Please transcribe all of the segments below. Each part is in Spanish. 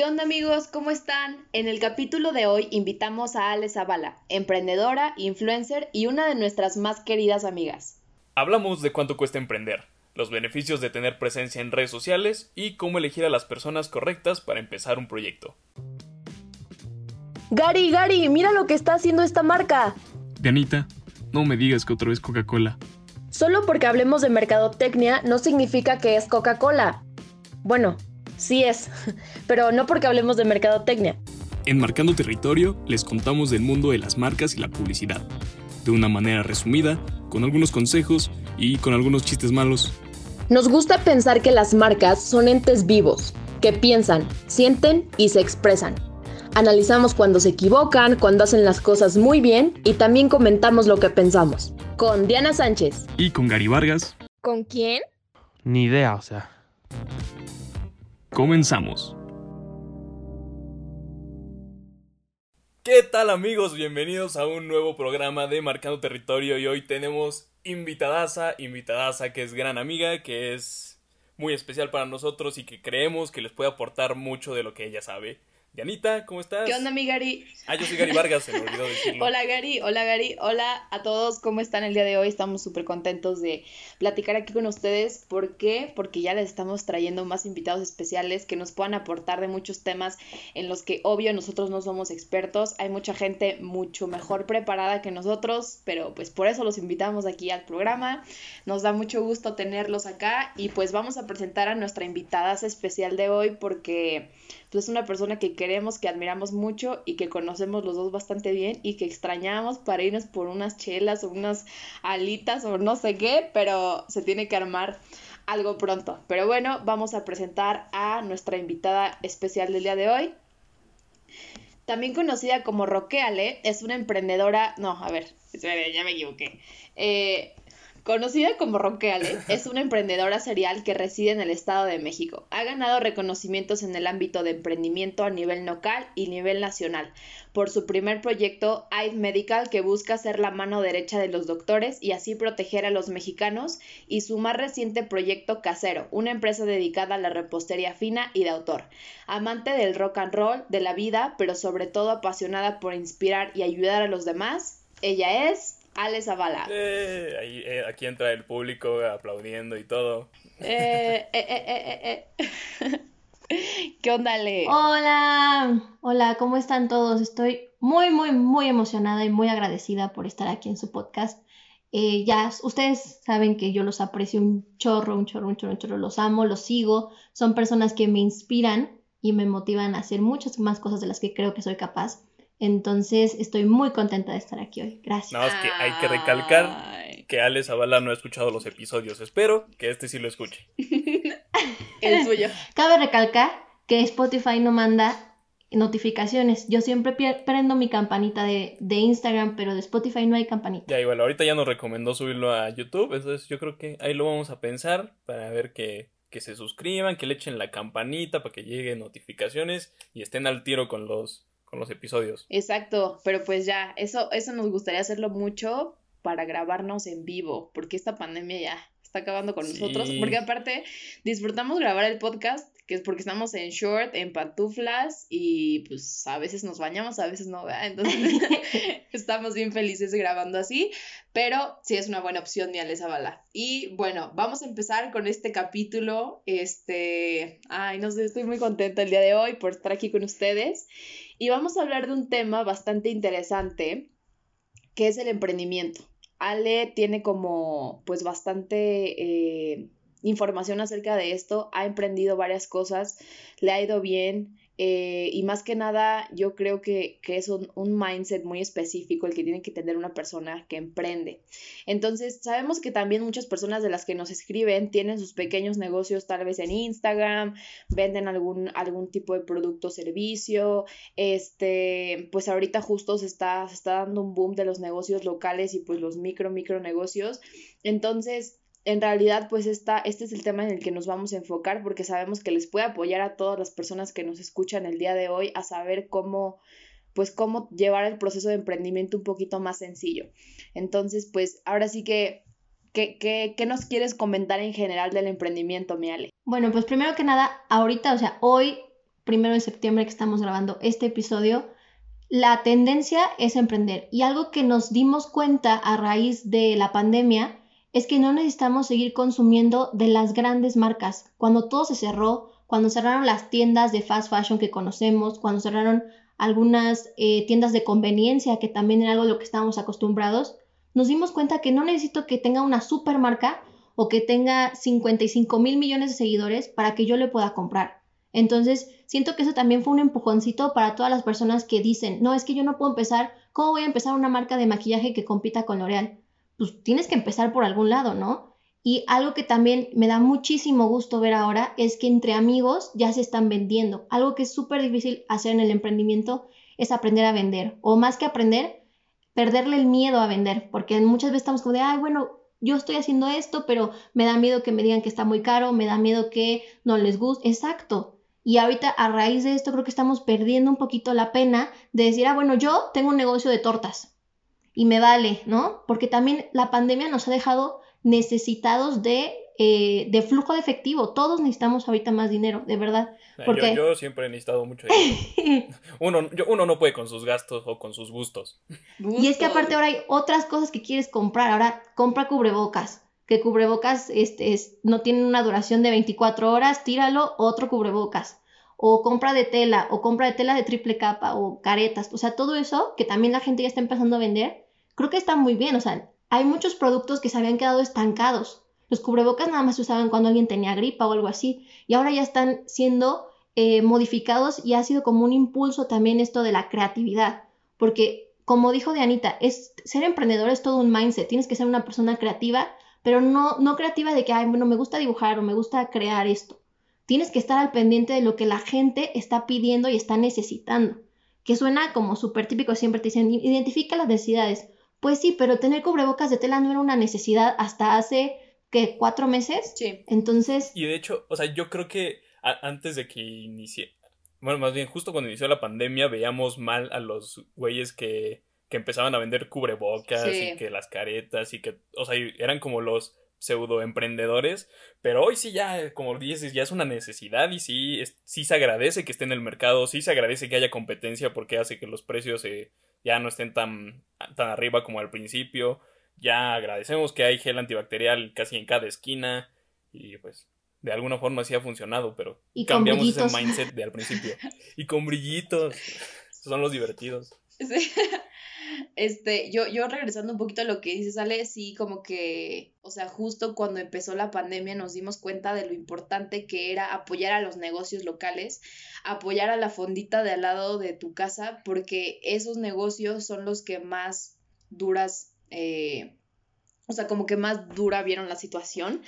¿Qué onda amigos? ¿Cómo están? En el capítulo de hoy invitamos a Ale Zavala, emprendedora, influencer y una de nuestras más queridas amigas. Hablamos de cuánto cuesta emprender, los beneficios de tener presencia en redes sociales y cómo elegir a las personas correctas para empezar un proyecto. Gary, Gary, mira lo que está haciendo esta marca. Dianita, no me digas que otra vez Coca-Cola. Solo porque hablemos de mercadotecnia no significa que es Coca-Cola. Bueno, sí es, pero no porque hablemos de mercadotecnia. En Marcando Territorio les contamos del mundo de las marcas y la publicidad, de una manera resumida, con algunos consejos y con algunos chistes malos. Nos gusta pensar que las marcas son entes vivos, que piensan, sienten y se expresan. Analizamos cuando se equivocan, cuando hacen las cosas muy bien y también comentamos lo que pensamos. Con Diana Sánchez. Y con Gary Vargas. ¿Con quién? Ni idea, o sea. Comenzamos. ¿Qué tal amigos? Bienvenidos a un nuevo programa de Marcando Territorio y hoy tenemos invitadaza, invitadaza que es gran amiga, que es muy especial para nosotros y que creemos que les puede aportar mucho de lo que ella sabe. Dianita, ¿cómo estás? ¿Qué onda, mi Gary? Ah, yo soy Gary Vargas, se me olvidó decirlo. Hola, Gary. Hola, Gary. Hola a todos. ¿Cómo están el día de hoy? Estamos súper contentos de platicar aquí con ustedes. ¿Por qué? Porque ya les estamos trayendo más invitados especiales que nos puedan aportar de muchos temas en los que, obvio, nosotros no somos expertos. Hay mucha gente mucho mejor preparada que nosotros, pero pues por eso los invitamos aquí al programa. Nos da mucho gusto tenerlos acá y pues vamos a presentar a nuestra invitada especial de hoy porque pues, es una persona que queremos, que admiramos mucho y que conocemos los dos bastante bien y que extrañamos para irnos por unas chelas o unas alitas o no sé qué, pero se tiene que armar algo pronto. Pero bueno, vamos a presentar a nuestra invitada especial del día de hoy. También conocida como Roqueale, es una emprendedora, no, a ver, ya me equivoqué. Eh, Conocida como Roqueale, es una emprendedora serial que reside en el Estado de México. Ha ganado reconocimientos en el ámbito de emprendimiento a nivel local y nivel nacional por su primer proyecto AID Medical que busca ser la mano derecha de los doctores y así proteger a los mexicanos y su más reciente proyecto Casero, una empresa dedicada a la repostería fina y de autor. Amante del rock and roll, de la vida, pero sobre todo apasionada por inspirar y ayudar a los demás, ella es Ale Zavala. Eh, ahí, eh, aquí entra el público aplaudiendo y todo. Eh, eh, eh, eh ¿Qué onda, Ale? Hola, hola, ¿cómo están todos? Estoy muy, muy, muy emocionada y muy agradecida por estar aquí en su podcast. ya ustedes saben que yo los aprecio un chorro, un chorro, un chorro, un chorro, los amo, los sigo, son personas que me inspiran y me motivan a hacer muchas más cosas de las que creo que soy capaz. Entonces estoy muy contenta de estar aquí hoy. Gracias. Nada más que hay que recalcar que Ale Zavala no ha escuchado los episodios. Espero que este sí lo escuche. El suyo. Cabe recalcar que Spotify no manda notificaciones. Yo siempre prendo mi campanita de, de, Instagram, pero de Spotify no hay campanita. Ya igual, ahorita ya nos recomendó subirlo a YouTube, entonces yo creo que ahí lo vamos a pensar para ver que, que se suscriban, que le echen la campanita para que lleguen notificaciones y estén al tiro con los con los episodios. Exacto, pero pues ya, eso, eso nos gustaría hacerlo mucho para grabarnos en vivo, porque esta pandemia ya está acabando con nosotros, porque aparte disfrutamos grabar el podcast, que es porque estamos en short, en pantuflas y pues a veces nos bañamos, a veces no, entonces estamos bien felices grabando así, pero sí es una buena opción, mi Alesa Bala. Y bueno, vamos a empezar con este capítulo, este, ay, no sé, estoy muy contenta el día de hoy por estar aquí con ustedes y vamos a hablar de un tema bastante interesante, que es el emprendimiento. Ale tiene como pues bastante eh, información acerca de esto, ha emprendido varias cosas, le ha ido bien, eh, y más que nada, yo creo que, es un, un, mindset muy específico el que tiene que tener una persona que emprende. Entonces, sabemos que también muchas personas de las que nos escriben tienen sus pequeños negocios tal vez en Instagram, venden algún, algún tipo de producto o servicio. Este, pues ahorita justo se está, se está dando un boom de los negocios locales y pues los micro, micro negocios. Entonces, en realidad, pues esta, este es el tema en el que nos vamos a enfocar porque sabemos que les puede apoyar a todas las personas que nos escuchan el día de hoy a saber cómo, pues cómo llevar el proceso de emprendimiento un poquito más sencillo. Entonces, pues ahora sí que, ¿qué, qué, qué nos quieres comentar en general del emprendimiento, Miale? Bueno, pues primero que nada, ahorita, o sea, hoy primero de septiembre que estamos grabando este episodio, la tendencia es emprender. Y algo que nos dimos cuenta a raíz de la pandemia es que no necesitamos seguir consumiendo de las grandes marcas. Cuando todo se cerró, cuando cerraron las tiendas de fast fashion que conocemos, cuando cerraron algunas eh, tiendas de conveniencia, que también era algo a lo que estábamos acostumbrados, nos dimos cuenta que no necesito que tenga una super marca o que tenga 55 mil millones de seguidores para que yo le pueda comprar. Entonces, siento que eso también fue un empujoncito para todas las personas que dicen, no, es que yo no puedo empezar, ¿cómo voy a empezar una marca de maquillaje que compita con L'Oreal? Pues tienes que empezar por algún lado, ¿no? Y algo que también me da muchísimo gusto ver ahora es que entre amigos ya se están vendiendo. Algo que es súper difícil hacer en el emprendimiento es aprender a vender. O más que aprender, perderle el miedo a vender. Porque muchas veces estamos como de, ay, bueno, yo estoy haciendo esto, pero me da miedo que me digan que está muy caro, me da miedo que no les guste. Exacto. Y ahorita a raíz de esto creo que estamos perdiendo un poquito la pena de decir, ah, bueno, yo tengo un negocio de tortas y me vale, ¿no? Porque también la pandemia nos ha dejado necesitados de, eh, de flujo de efectivo. Todos necesitamos ahorita más dinero, de verdad. Porque... Yo, siempre he necesitado mucho dinero. uno, uno no puede con sus gastos o con sus gustos. Y es que aparte ahora hay otras cosas que quieres comprar. Ahora compra cubrebocas. Que cubrebocas este, es, no tienen una duración de 24 horas, tíralo, otro cubrebocas. O compra de tela, o compra de tela de triple capa, o caretas. O sea, todo eso que también la gente ya está empezando a vender, creo que está muy bien. O sea, hay muchos productos que se habían quedado estancados. Los cubrebocas nada más se usaban cuando alguien tenía gripa o algo así, y ahora ya están siendo eh, modificados y ha sido como un impulso también esto de la creatividad, porque como dijo Dianita, es, ser emprendedor es todo un mindset, tienes que ser una persona creativa, pero no, no creativa de que, ay, bueno, me gusta dibujar o me gusta crear esto. Tienes que estar al pendiente de lo que la gente está pidiendo y está necesitando, que suena como súper típico, siempre te dicen, identifica las necesidades. Pues sí, pero tener cubrebocas de tela no era una necesidad hasta hace, ¿qué? ¿Cuatro meses? Sí. Entonces... Y de hecho, o sea, yo creo que antes de que inicie... Bueno, más bien, justo cuando inició la pandemia veíamos mal a los güeyes que, que empezaban a vender cubrebocas y que las caretas y que, o sea, eran como los pseudo emprendedores, pero hoy sí ya, como dices, ya es una necesidad y sí, sí se agradece que esté en el mercado, sí se agradece que haya competencia porque hace que los precios ya no estén tan, tan arriba como al principio. Ya agradecemos que hay gel antibacterial casi en cada esquina y pues de alguna forma sí ha funcionado, pero cambiamos ese mindset de al principio. Y con brillitos. Son los divertidos. Este, yo, yo regresando un poquito a lo que dices, Ale, sí, como que, o sea, justo cuando empezó la pandemia nos dimos cuenta de lo importante que era apoyar a los negocios locales, apoyar a la fondita de al lado de tu casa, porque esos negocios son los que más duras eh, o sea, como que más dura vieron la situación.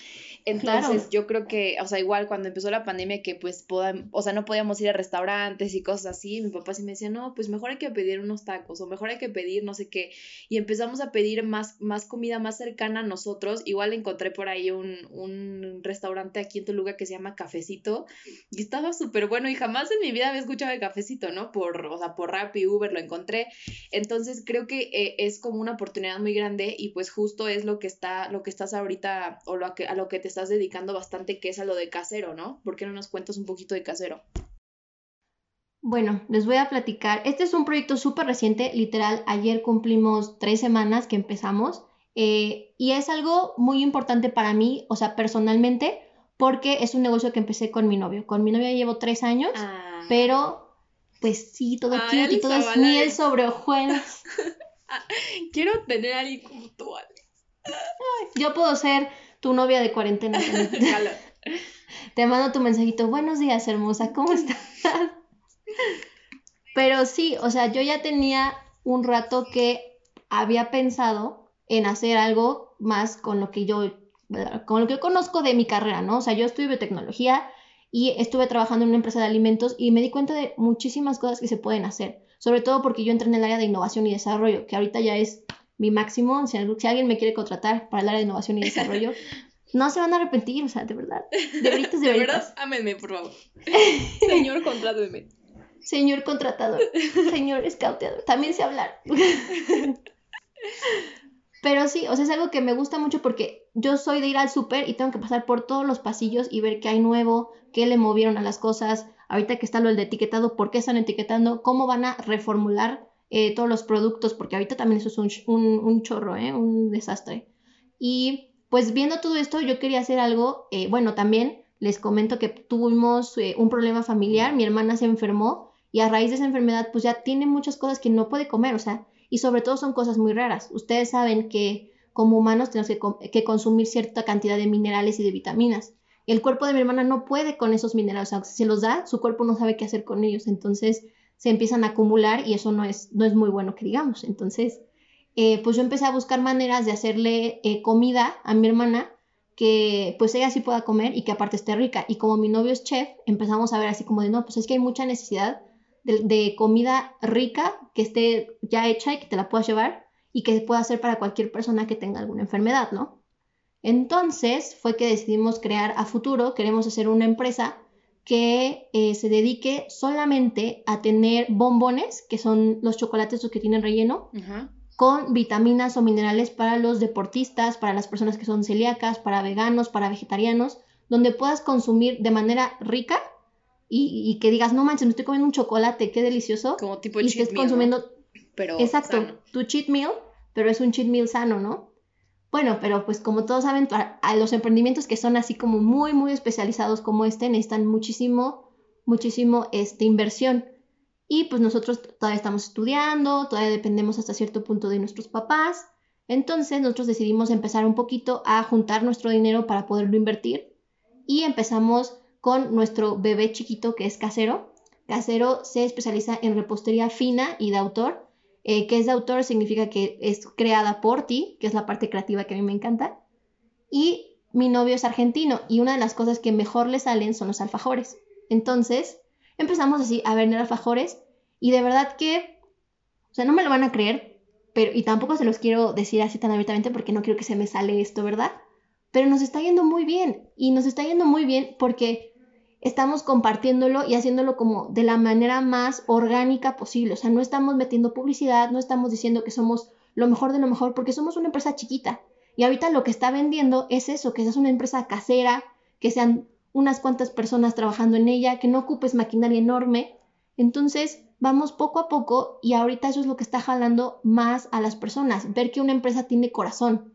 Entonces, yo creo que, o sea, igual cuando empezó la pandemia que pues, o sea, no podíamos ir a restaurantes y cosas así, mi papá sí me decía, no, pues mejor hay que pedir unos tacos o mejor hay que pedir no sé qué. Y empezamos a pedir más, más comida más cercana a nosotros. Igual encontré por ahí un, un restaurante aquí en Toluca que se llama Cafecito y estaba súper bueno y jamás en mi vida había escuchado de Cafecito, ¿no? Por, o sea, por Rappi, Uber lo encontré. Entonces, creo que eh, es como una oportunidad muy grande y pues justo es lo que está, lo que estás ahorita, o lo que, a lo que te estás dedicando bastante, que es a lo de casero, ¿no? ¿Por qué no nos cuentas un poquito de casero? Bueno, les voy a platicar. Este es un proyecto súper reciente, literal, ayer cumplimos tres semanas que empezamos eh, y es algo muy importante para mí, o sea, personalmente, porque es un negocio que empecé con mi novio. Con mi novio llevo tres años, ah. pero pues sí, todo cute y todo es miel sobre hojuelas. Quiero tener a alguien como tú, Yo puedo ser tu novia de cuarentena. Te mando tu mensajito. Buenos días, hermosa. ¿Cómo estás? Pero sí, o sea, yo ya tenía un rato que había pensado en hacer algo más con lo que yo, con lo que yo conozco de mi carrera, ¿no? O sea, yo estudio biotecnología y estuve trabajando en una empresa de alimentos y me di cuenta de muchísimas cosas que se pueden hacer, sobre todo porque yo entré en el área de innovación y desarrollo, que ahorita ya es mi máximo. Si, alguien me quiere contratar para el área de innovación y desarrollo, no se van a arrepentir, o sea, de verdad. De veritas, de, de verdad, ámenme, por favor. Señor, contrátame. Señor contratador. Señor scouteador. También sé hablar. Pero sí, o sea, es algo que me gusta mucho porque yo soy de ir al súper y tengo que pasar por todos los pasillos y ver qué hay nuevo, qué le movieron a las cosas. ahorita que está lo del etiquetado, por qué están etiquetando, cómo van a reformular eh, todos los productos, porque ahorita también eso es un, un, chorro, ¿eh? un desastre. Y pues viendo todo esto, yo quería hacer algo, eh, bueno, también les comento que tuvimos eh, un problema familiar, mi hermana se enfermó y a raíz de esa enfermedad pues ya tiene muchas cosas que no puede comer, o sea, y sobre todo son cosas muy raras. Ustedes saben que como humanos tenemos que, que consumir cierta cantidad de minerales y de vitaminas. El cuerpo de mi hermana no puede con esos minerales, o sea, si se los da, su cuerpo no sabe qué hacer con ellos, entonces se empiezan a acumular y eso no es, no es muy bueno que digamos. Entonces, eh, pues yo empecé a buscar maneras de hacerle eh, comida a mi hermana que pues ella sí pueda comer y que aparte esté rica. Y como mi novio es chef, empezamos a ver así como de, no, pues es que hay mucha necesidad de, de comida rica que esté ya hecha y que te la puedas llevar y que pueda ser para cualquier persona que tenga alguna enfermedad, ¿no? Entonces fue que decidimos crear a futuro, queremos hacer una empresa que eh, se dedique solamente a tener bombones, que son los chocolates que tienen relleno, con vitaminas o minerales para los deportistas, para las personas que son celíacas, para veganos, para vegetarianos, donde puedas consumir de manera rica y, que digas, no manches, me estoy comiendo un chocolate, qué delicioso. Como tipo y cheat estés meal, consumiendo, ¿no? Pero exacto, sano. tu cheat meal, pero es un cheat meal sano, ¿no? Bueno, pero pues como todos saben, a los emprendimientos que son así como muy, muy especializados como este, necesitan muchísimo, muchísimo este, inversión. Y pues nosotros todavía estamos estudiando, todavía dependemos hasta cierto punto de nuestros papás. Entonces nosotros decidimos empezar un poquito a juntar nuestro dinero para poderlo invertir. Y empezamos con nuestro bebé chiquito que es casero. Casero se especializa en repostería fina y de autor. Eh, que es de autor significa que es creada por ti, que es la parte creativa que a mí me encanta. Y mi novio es argentino y una de las cosas que mejor le salen son los alfajores. Entonces empezamos así a vender alfajores y de verdad que, o sea, no me lo van a creer, pero y tampoco se los quiero decir así tan abiertamente porque no quiero que se me sale esto, ¿verdad? Pero nos está yendo muy bien y nos está yendo muy bien porque estamos compartiéndolo y haciéndolo como de la manera más orgánica posible. O sea, no estamos metiendo publicidad, no estamos diciendo que somos lo mejor de lo mejor, porque somos una empresa chiquita. Y ahorita lo que está vendiendo es eso, que seas una empresa casera, que sean unas cuantas personas trabajando en ella, que no ocupes maquinaria enorme. Entonces, vamos poco a poco y ahorita eso es lo que está jalando más a las personas, ver que una empresa tiene corazón,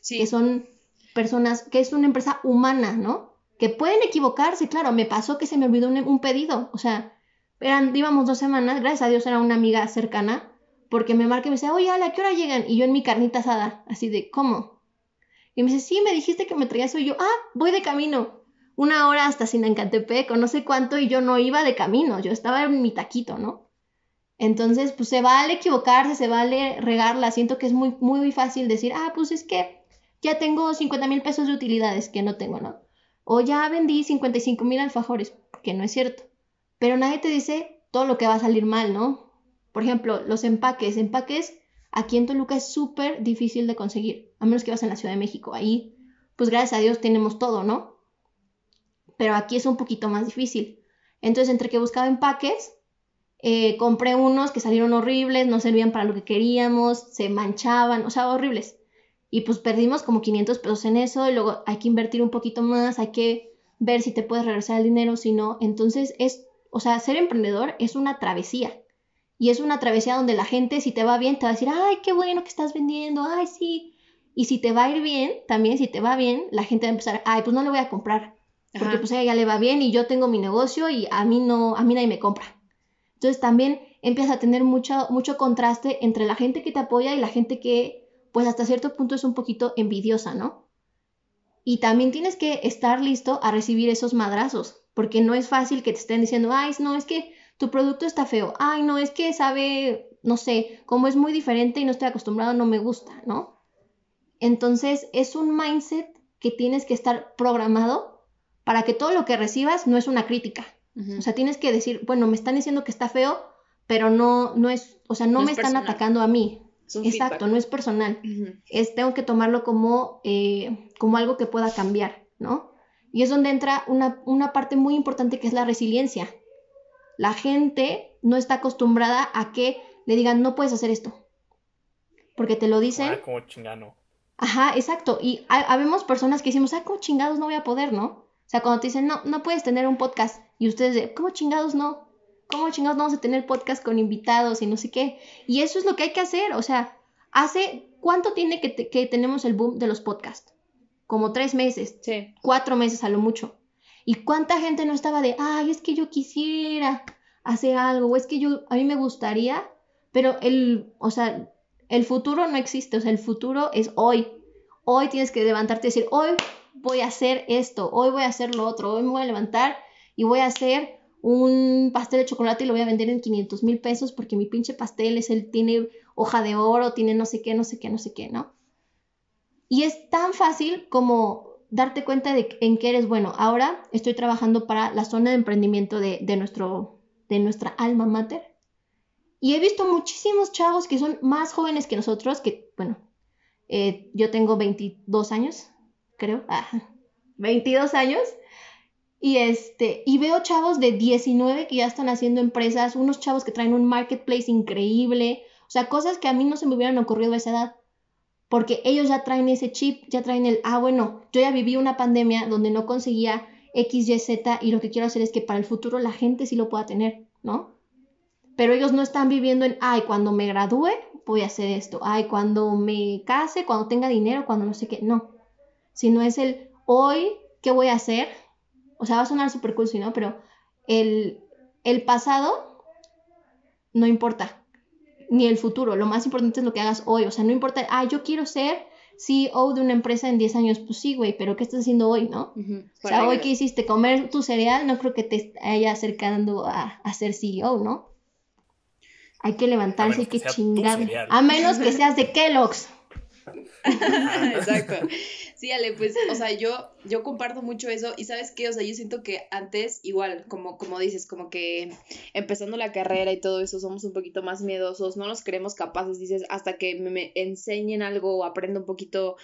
Sí. que son personas, que es una empresa humana, ¿no? Que pueden equivocarse, claro, me pasó que se me olvidó un, pedido, o sea, eran, íbamos dos semanas, gracias a Dios era una amiga cercana, porque me marca y me dice, oye, ¿a qué hora llegan? Y yo en mi carnita asada, así de, ¿cómo? Y me dice, sí, me dijiste que me traías eso, y yo, ah, voy de camino, una hora hasta Sinancantepec, o no sé cuánto, y yo no iba de camino, yo estaba en mi taquito, ¿no? Entonces, pues se vale equivocarse, se vale regarla, siento que es muy, muy fácil decir, ah, pues es que ya tengo 50 mil pesos de utilidades que no tengo, ¿no? O ya vendí 55 mil alfajores, que no es cierto. Pero nadie te dice todo lo que va a salir mal, ¿no? Por ejemplo, los empaques. Empaques aquí en Toluca es súper difícil de conseguir, a menos que vas en la Ciudad de México. Ahí, pues gracias a Dios tenemos todo, ¿no? Pero aquí es un poquito más difícil. Entonces, entre que buscaba empaques, eh, compré unos que salieron horribles, no servían para lo que queríamos, se manchaban, o sea, horribles. Y pues perdimos como 500 pesos en eso, y luego hay que invertir un poquito más, hay que ver si te puedes regresar el dinero, si no. Entonces es, o sea, ser emprendedor es una travesía. Y es una travesía donde la gente, si te va bien, te va a decir, ay, qué bueno que estás vendiendo, ay, sí. Y si te va a ir bien, también si te va bien, la gente va a empezar, ay, pues no le voy a comprar. Porque Ajá. pues a ella le va bien y yo tengo mi negocio y a mí no, a mí nadie me compra. Entonces también empiezas a tener mucho, mucho contraste entre la gente que te apoya y la gente que, pues hasta cierto punto es un poquito envidiosa, ¿no? Y también tienes que estar listo a recibir esos madrazos, porque no es fácil que te estén diciendo, ay, no, es que tu producto está feo, ay, no, es que sabe, no sé, como es muy diferente y no estoy acostumbrado, no me gusta, ¿no? Entonces es un mindset que tienes que estar programado para que todo lo que recibas no es una crítica. Ujú. O sea, tienes que decir, bueno, me están diciendo que está feo, pero no, no es, o sea, no, No es me están personal. atacando a mí. Es un Exacto, feedback. no es personal. Es, tengo que tomarlo como, eh, como algo que pueda cambiar, ¿no? Y es donde entra una, una parte muy importante que es la resiliencia. La gente no está acostumbrada a que le digan, no puedes hacer esto. Porque te lo dicen. Ah, como chingano. Ajá, exacto. Y ha- habemos personas que decimos, ah, ¿cómo chingados no voy a poder, no? O sea, cuando te dicen, no, no puedes tener un podcast, y ustedes de, ¿cómo chingados no? ¿Cómo chingados vamos a tener podcast con invitados y no sé qué? Y eso es lo que hay que hacer, o sea, hace, ¿cuánto tiene que, que tenemos el boom de los podcasts? Como tres meses, Sí. cuatro meses a lo mucho. ¿Y cuánta gente no estaba de, ay, es que yo quisiera hacer algo, o es que yo, a mí me gustaría, pero el, o sea, el futuro no existe, o sea, el futuro es hoy. Hoy tienes que levantarte y decir, hoy voy a hacer esto, hoy voy a hacer lo otro, hoy me voy a levantar y voy a hacer un pastel de chocolate y lo voy a vender en 500 mil pesos porque mi pinche pastel es el, tiene hoja de oro, tiene no sé qué, no sé qué, no sé qué, ¿no? Y es tan fácil como darte cuenta de en qué eres bueno. Ahora estoy trabajando para la zona de emprendimiento de, de, nuestro, de nuestra alma mater. Y he visto muchísimos chavos que son más jóvenes que nosotros, que, bueno, eh, yo tengo 22 años, creo, ah, 22 años, y, este, y veo chavos de 19 que ya están haciendo empresas, unos chavos que traen un marketplace increíble, o sea, cosas que a mí no se me hubieran ocurrido a esa edad porque ellos ya traen ese chip, ya traen el, ah, bueno, yo ya viví una pandemia donde no conseguía X, Y, Z y lo que quiero hacer es que para el futuro la gente sí lo pueda tener, ¿no? Pero ellos no están viviendo en, ay, cuando me gradúe voy a hacer esto, ay, cuando me case, cuando tenga dinero, cuando no sé qué, no. Sino es el, hoy, ¿qué voy a hacer? O sea, va a sonar súper cool, ¿no? Pero el, el pasado no importa, ni el futuro. Lo más importante es lo que hagas hoy. O sea, no importa, ah, yo quiero ser CEO de una empresa en 10 años. Pues sí, güey, pero ¿qué estás haciendo hoy, no? Uh -huh. O sea, hoy que hiciste comer tu cereal, no creo que te haya acercando a, a ser CEO, ¿no? Hay que levantarse, hay que, que chingar. A menos que seas de Kellogg's. Exacto. Sí, Ale, pues, o sea, yo, yo comparto mucho eso y sabes qué, o sea, yo siento que antes, igual, como, como dices, como que empezando la carrera y todo eso, somos un poquito más miedosos, no nos creemos capaces, dices, hasta que me, me enseñen algo o aprenda un poquito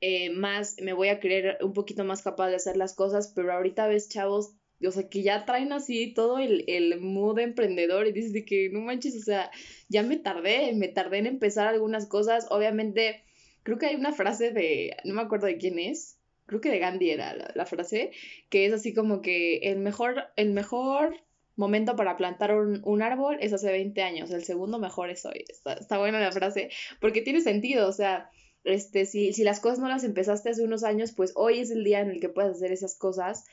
eh, más, me voy a creer un poquito más capaz de hacer las cosas, pero ahorita ves chavos o sea, que ya traen así todo el, el mood emprendedor y dices de que no manches, o sea, ya me tardé, me tardé en empezar algunas cosas, obviamente creo que hay una frase de, no me acuerdo de quién es, creo que de Gandhi era la, frase, que es así como que el mejor, el mejor momento para plantar un, un, árbol es hace 20 años, el segundo mejor es hoy. Está, está buena la frase, porque tiene sentido, o sea, este, si, si las cosas no las empezaste hace unos años, pues hoy es el día en el que puedes hacer esas cosas.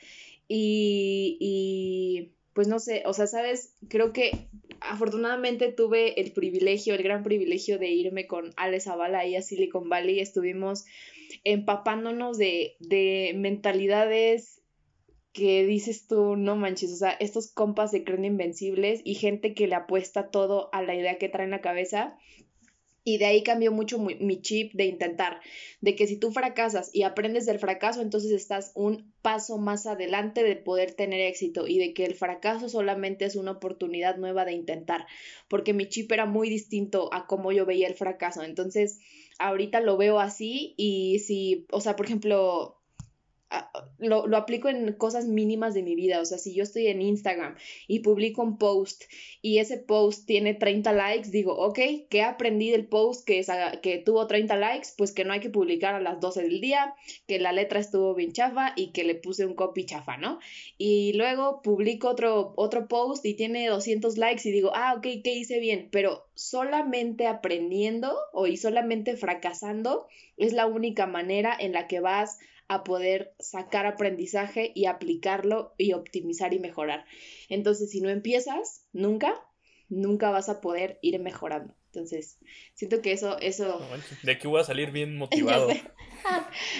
Y, y pues no sé, o sea, sabes, creo que afortunadamente tuve el privilegio, el gran privilegio de irme con Ale Zavala ahí a Silicon Valley. Estuvimos empapándonos de, de mentalidades que dices tú, no manches, o sea, estos compas se creen invencibles y gente que le apuesta todo a la idea que trae en la cabeza. Y de ahí cambió mucho mi, chip de intentar, de que si tú fracasas y aprendes del fracaso, entonces estás un paso más adelante de poder tener éxito y de que el fracaso solamente es una oportunidad nueva de intentar, porque mi chip era muy distinto a cómo yo veía el fracaso. Entonces, ahorita lo veo así y si, o sea, por ejemplo, lo, lo, aplico en cosas mínimas de mi vida. O sea, si yo estoy en Instagram y publico un post y ese post tiene 30 likes, digo, ok, ¿qué aprendí del post que, es a, que tuvo 30 likes? Pues que no hay que publicar a las 12 del día, que la letra estuvo bien chafa y que le puse un copy chafa, ¿no? Y luego publico otro, otro post y tiene 200 likes y digo, ah, ok, ¿qué hice bien? Pero solamente aprendiendo o y solamente fracasando es la única manera en la que vas a poder sacar aprendizaje y aplicarlo y optimizar y mejorar. Entonces, si no empiezas, nunca, nunca vas a poder ir mejorando. Entonces, siento que eso, eso... De aquí voy a salir bien motivado.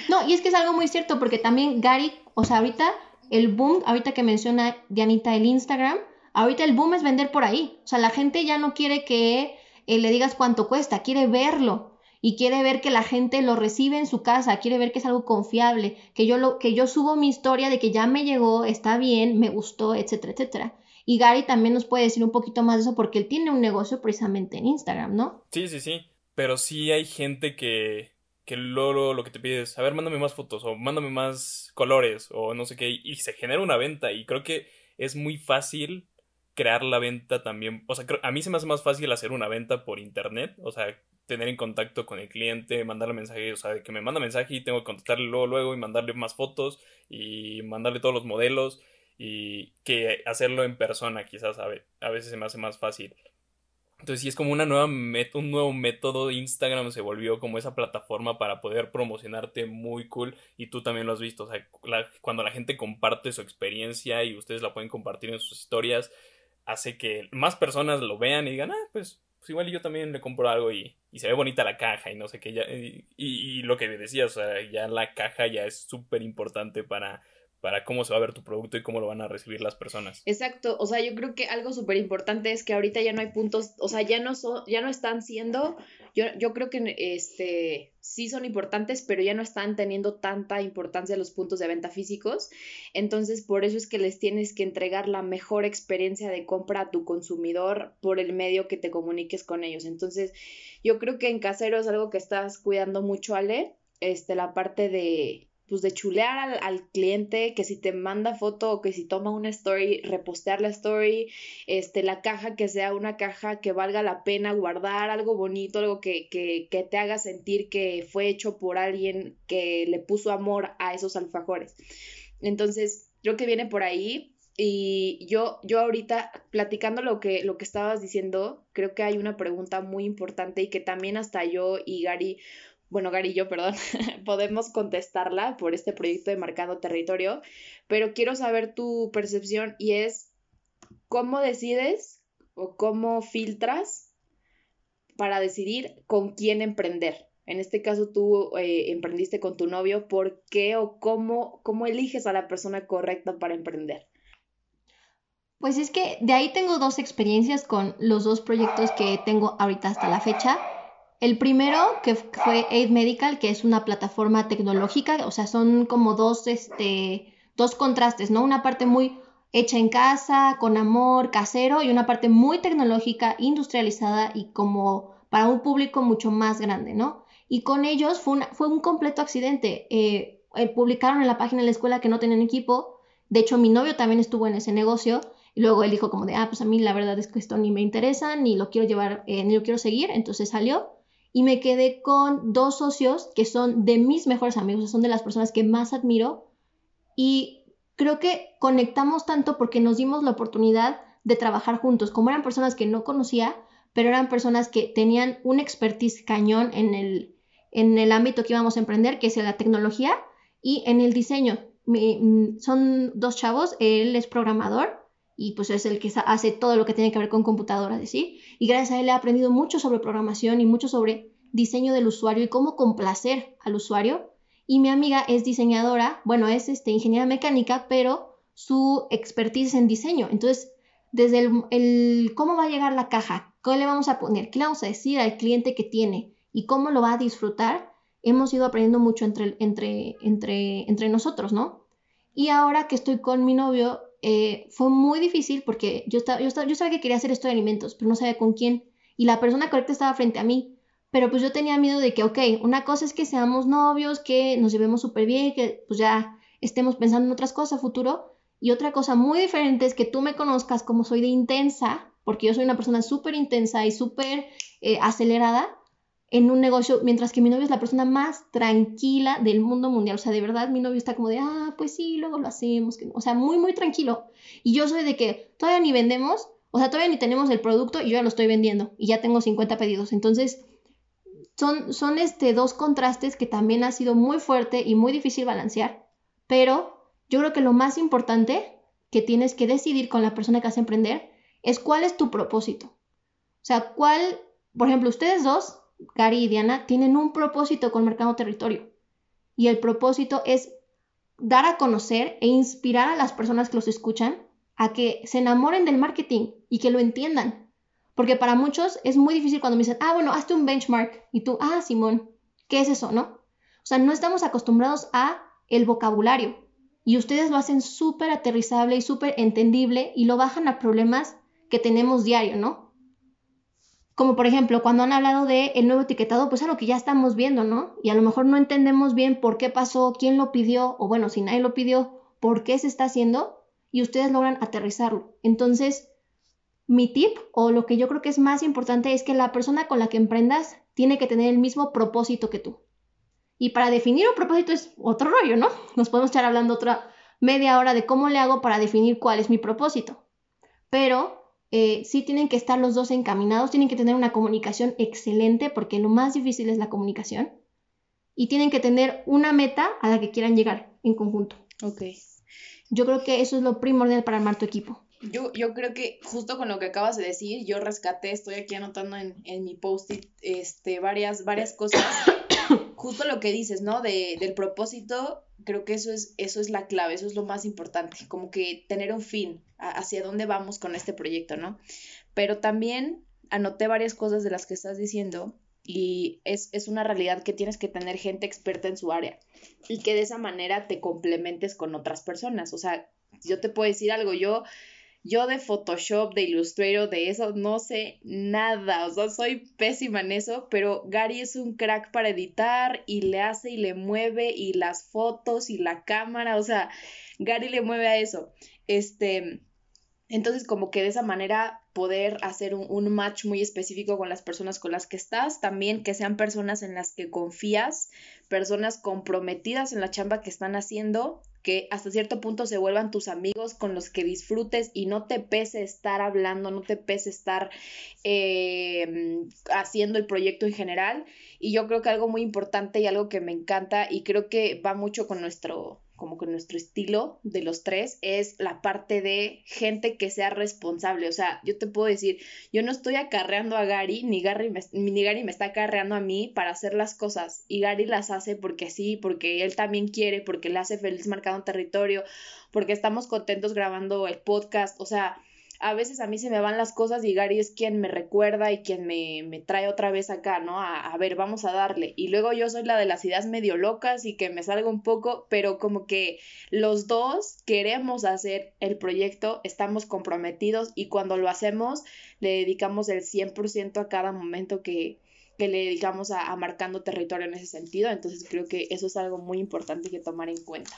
no, y es que es algo muy cierto, porque también Gary, o sea, ahorita el boom, ahorita que menciona Dianita el Instagram, ahorita el boom es vender por ahí. O sea, la gente ya no quiere que eh, le digas cuánto cuesta, quiere verlo y quiere ver que la gente lo recibe en su casa, quiere ver que es algo confiable, que yo, lo, que yo subo mi historia de que ya me llegó, está bien, me gustó, etcétera, etcétera. Y Gary también nos puede decir un poquito más de eso porque él tiene un negocio precisamente en Instagram, ¿no? Sí, sí, sí. Pero sí hay gente que, que luego lo que te pides, a ver, mándame más fotos o mándame más colores o no sé qué, y se genera una venta. Y creo que es muy fácil crear la venta también. O sea, a mí se me hace más fácil hacer una venta por internet. O sea, tener en contacto con el cliente, mandarle mensaje, o sea, que me manda mensaje y tengo que contactarle luego, luego y mandarle más fotos y mandarle todos los modelos y que hacerlo en persona quizás a, veces se me hace más fácil. Entonces sí es como una nueva un nuevo método. Instagram se volvió como esa plataforma para poder promocionarte muy cool. Y tú también lo has visto. O sea, cuando la gente comparte su experiencia y ustedes la pueden compartir en sus historias, hace que más personas lo vean y digan, ah, pues, pues igual yo también le compro algo y, y se ve bonita la caja y no sé qué. Ya, y, y, lo que decías, o sea, ya la caja ya es súper importante para para cómo se va a ver tu producto y cómo lo van a recibir las personas. Exacto, o sea, yo creo que algo súper importante es que ahorita ya no hay puntos, o sea, ya no son, ya no están siendo, yo, yo creo que este sí son importantes, pero ya no están teniendo tanta importancia los puntos de venta físicos. Entonces, por eso es que les tienes que entregar la mejor experiencia de compra a tu consumidor por el medio que te comuniques con ellos. Entonces, yo creo que en casero es algo que estás cuidando mucho, Ale, este, la parte de pues de chulear al, cliente, que si te manda foto o que si toma una story, repostear la story, este, la caja que sea una caja que valga la pena guardar, algo bonito, algo que, que, que te haga sentir que fue hecho por alguien que le puso amor a esos alfajores. Entonces, creo que viene por ahí. Y yo, yo ahorita, platicando lo que, lo que estabas diciendo, creo que hay una pregunta muy importante y que también hasta yo y Gary bueno, Garillo, perdón, podemos contestarla por este proyecto de Marcando Territorio, pero quiero saber tu percepción y es cómo decides o cómo filtras para decidir con quién emprender. En este caso tú eh, emprendiste con tu novio, ¿por qué o cómo, cómo eliges a la persona correcta para emprender? Pues es que de ahí tengo dos experiencias con los dos proyectos que tengo ahorita hasta la fecha. El primero, que fue Aid Medical, que es una plataforma tecnológica, o sea, son como dos, este, dos contrastes, ¿no? Una parte muy hecha en casa, con amor, casero, y una parte muy tecnológica, industrializada y como para un público mucho más grande, ¿no? Y con ellos fue, fue un completo accidente. Eh, eh, publicaron en la página de la escuela que no tenían equipo. De hecho, mi novio también estuvo en ese negocio. Y luego él dijo como de, ah, pues a mí la verdad es que esto ni me interesa, ni lo quiero llevar, eh, ni lo quiero seguir. Entonces salió y me quedé con dos socios que son de mis mejores amigos, son de las personas que más admiro y creo que conectamos tanto porque nos dimos la oportunidad de trabajar juntos, como eran personas que no conocía, pero eran personas que tenían un expertise cañón en el, en el ámbito que íbamos a emprender, que es la tecnología y en el diseño. Mm, son dos chavos, él es programador y pues es el que hace todo lo que tiene que ver con computadoras, ¿sí? Y gracias a él he aprendido mucho sobre programación y mucho sobre diseño del usuario y cómo complacer al usuario. Y mi amiga es diseñadora, bueno, es este, ingeniera mecánica, pero su expertise en diseño. Entonces, desde el, el, cómo va a llegar la caja, qué le vamos a poner, qué le vamos a decir al cliente que tiene y cómo lo va a disfrutar, hemos ido aprendiendo mucho entre, entre, entre, entre nosotros, ¿no? Y ahora que estoy con mi novio, eh, fue muy difícil porque yo, estaba, yo, estaba, yo sabía que quería hacer esto de alimentos, pero no sabía con quién. Y la persona correcta estaba frente a mí. Pero pues yo tenía miedo de que, ok, una cosa es que seamos novios, que nos llevemos súper bien, que pues ya estemos pensando en otras cosas futuro. Y otra cosa muy diferente es que tú me conozcas como soy de intensa, porque yo soy una persona súper intensa y súper eh, acelerada en un negocio, mientras que mi novio es la persona más tranquila del mundo mundial. O sea, de verdad, mi novio está como de, ah, pues sí, luego lo hacemos. O sea, muy, muy tranquilo. Y yo soy de que todavía ni vendemos, o sea, todavía ni tenemos el producto y yo ya lo estoy vendiendo y ya tengo 50 pedidos. Entonces, son, son este, dos contrastes que también ha sido muy fuerte y muy difícil balancear. Pero yo creo que lo más importante que tienes que decidir con la persona que vas a emprender es cuál es tu propósito. O sea, cuál, por ejemplo, ustedes dos Gary y Diana, tienen un propósito con Mercado Territorio. Y el propósito es dar a conocer e inspirar a las personas que los escuchan a que se enamoren del marketing y que lo entiendan. Porque para muchos es muy difícil cuando me dicen, ah, bueno, hazte un benchmark. Y tú, ah, Simón, ¿qué es eso, no? O sea, no estamos acostumbrados a el vocabulario. Y ustedes lo hacen súper aterrizable y súper entendible y lo bajan a problemas que tenemos diario, ¿no? Como por ejemplo, cuando han hablado de el nuevo etiquetado, pues algo que ya estamos viendo, ¿no? Y a lo mejor no entendemos bien por qué pasó, quién lo pidió, o bueno, si nadie lo pidió, por qué se está haciendo, y ustedes logran aterrizarlo. Entonces, mi tip o lo que yo creo que es más importante es que la persona con la que emprendas tiene que tener el mismo propósito que tú. Y para definir un propósito es otro rollo, ¿no? Nos podemos estar hablando otra media hora de cómo le hago para definir cuál es mi propósito. Pero eh, sí tienen que estar los dos encaminados, tienen que tener una comunicación excelente porque lo más difícil es la comunicación. Y tienen que tener una meta a la que quieran llegar en conjunto. Ok. Yo creo que eso es lo primordial para armar tu equipo. Yo, yo creo que justo con lo que acabas de decir, yo rescaté, estoy aquí anotando en, en mi post-it este, varias, varias cosas. justo lo que dices, ¿no? De, del propósito, creo que eso es, eso es la clave, eso es lo más importante, como que tener un fin, hacia dónde vamos con este proyecto, ¿no? Pero también anoté varias cosas de las que estás diciendo y es, es, una realidad que tienes que tener gente experta en su área y que de esa manera te complementes con otras personas. O sea, yo te puedo decir algo, yo yo de Photoshop, de Illustrator, de eso, no sé nada. O sea, soy pésima en eso, pero Gary es un crack para editar y le hace y le mueve y las fotos y la cámara. O sea, Gary le mueve a eso. Este, entonces, como que de esa manera poder hacer un, un, match muy específico con las personas con las que estás, también que sean personas en las que confías, personas comprometidas en la chamba que están haciendo que hasta cierto punto se vuelvan tus amigos con los que disfrutes y no te pese estar hablando, no te pese estar eh, haciendo el proyecto en general. Y yo creo que algo muy importante y algo que me encanta y creo que va mucho con nuestro como con nuestro estilo de los tres es la parte de gente que sea responsable. O sea, yo te puedo decir, yo no estoy acarreando a Gary, ni Gary me, ni Gary me está acarreando a mí para hacer las cosas. Y Gary las hace porque sí, porque él también quiere, porque le hace feliz marcando territorio, porque estamos contentos grabando el podcast. O sea, a veces a mí se me van las cosas y Gary es quien me recuerda y quien me, me trae otra vez acá, ¿no? A, a, ver, vamos a darle. Y luego yo soy la de las ideas medio locas y que me salga un poco, pero como que los dos queremos hacer el proyecto, estamos comprometidos y cuando lo hacemos le dedicamos el 100% a cada momento que, que le dedicamos a, a marcando territorio en ese sentido. Entonces creo que eso es algo muy importante que tomar en cuenta.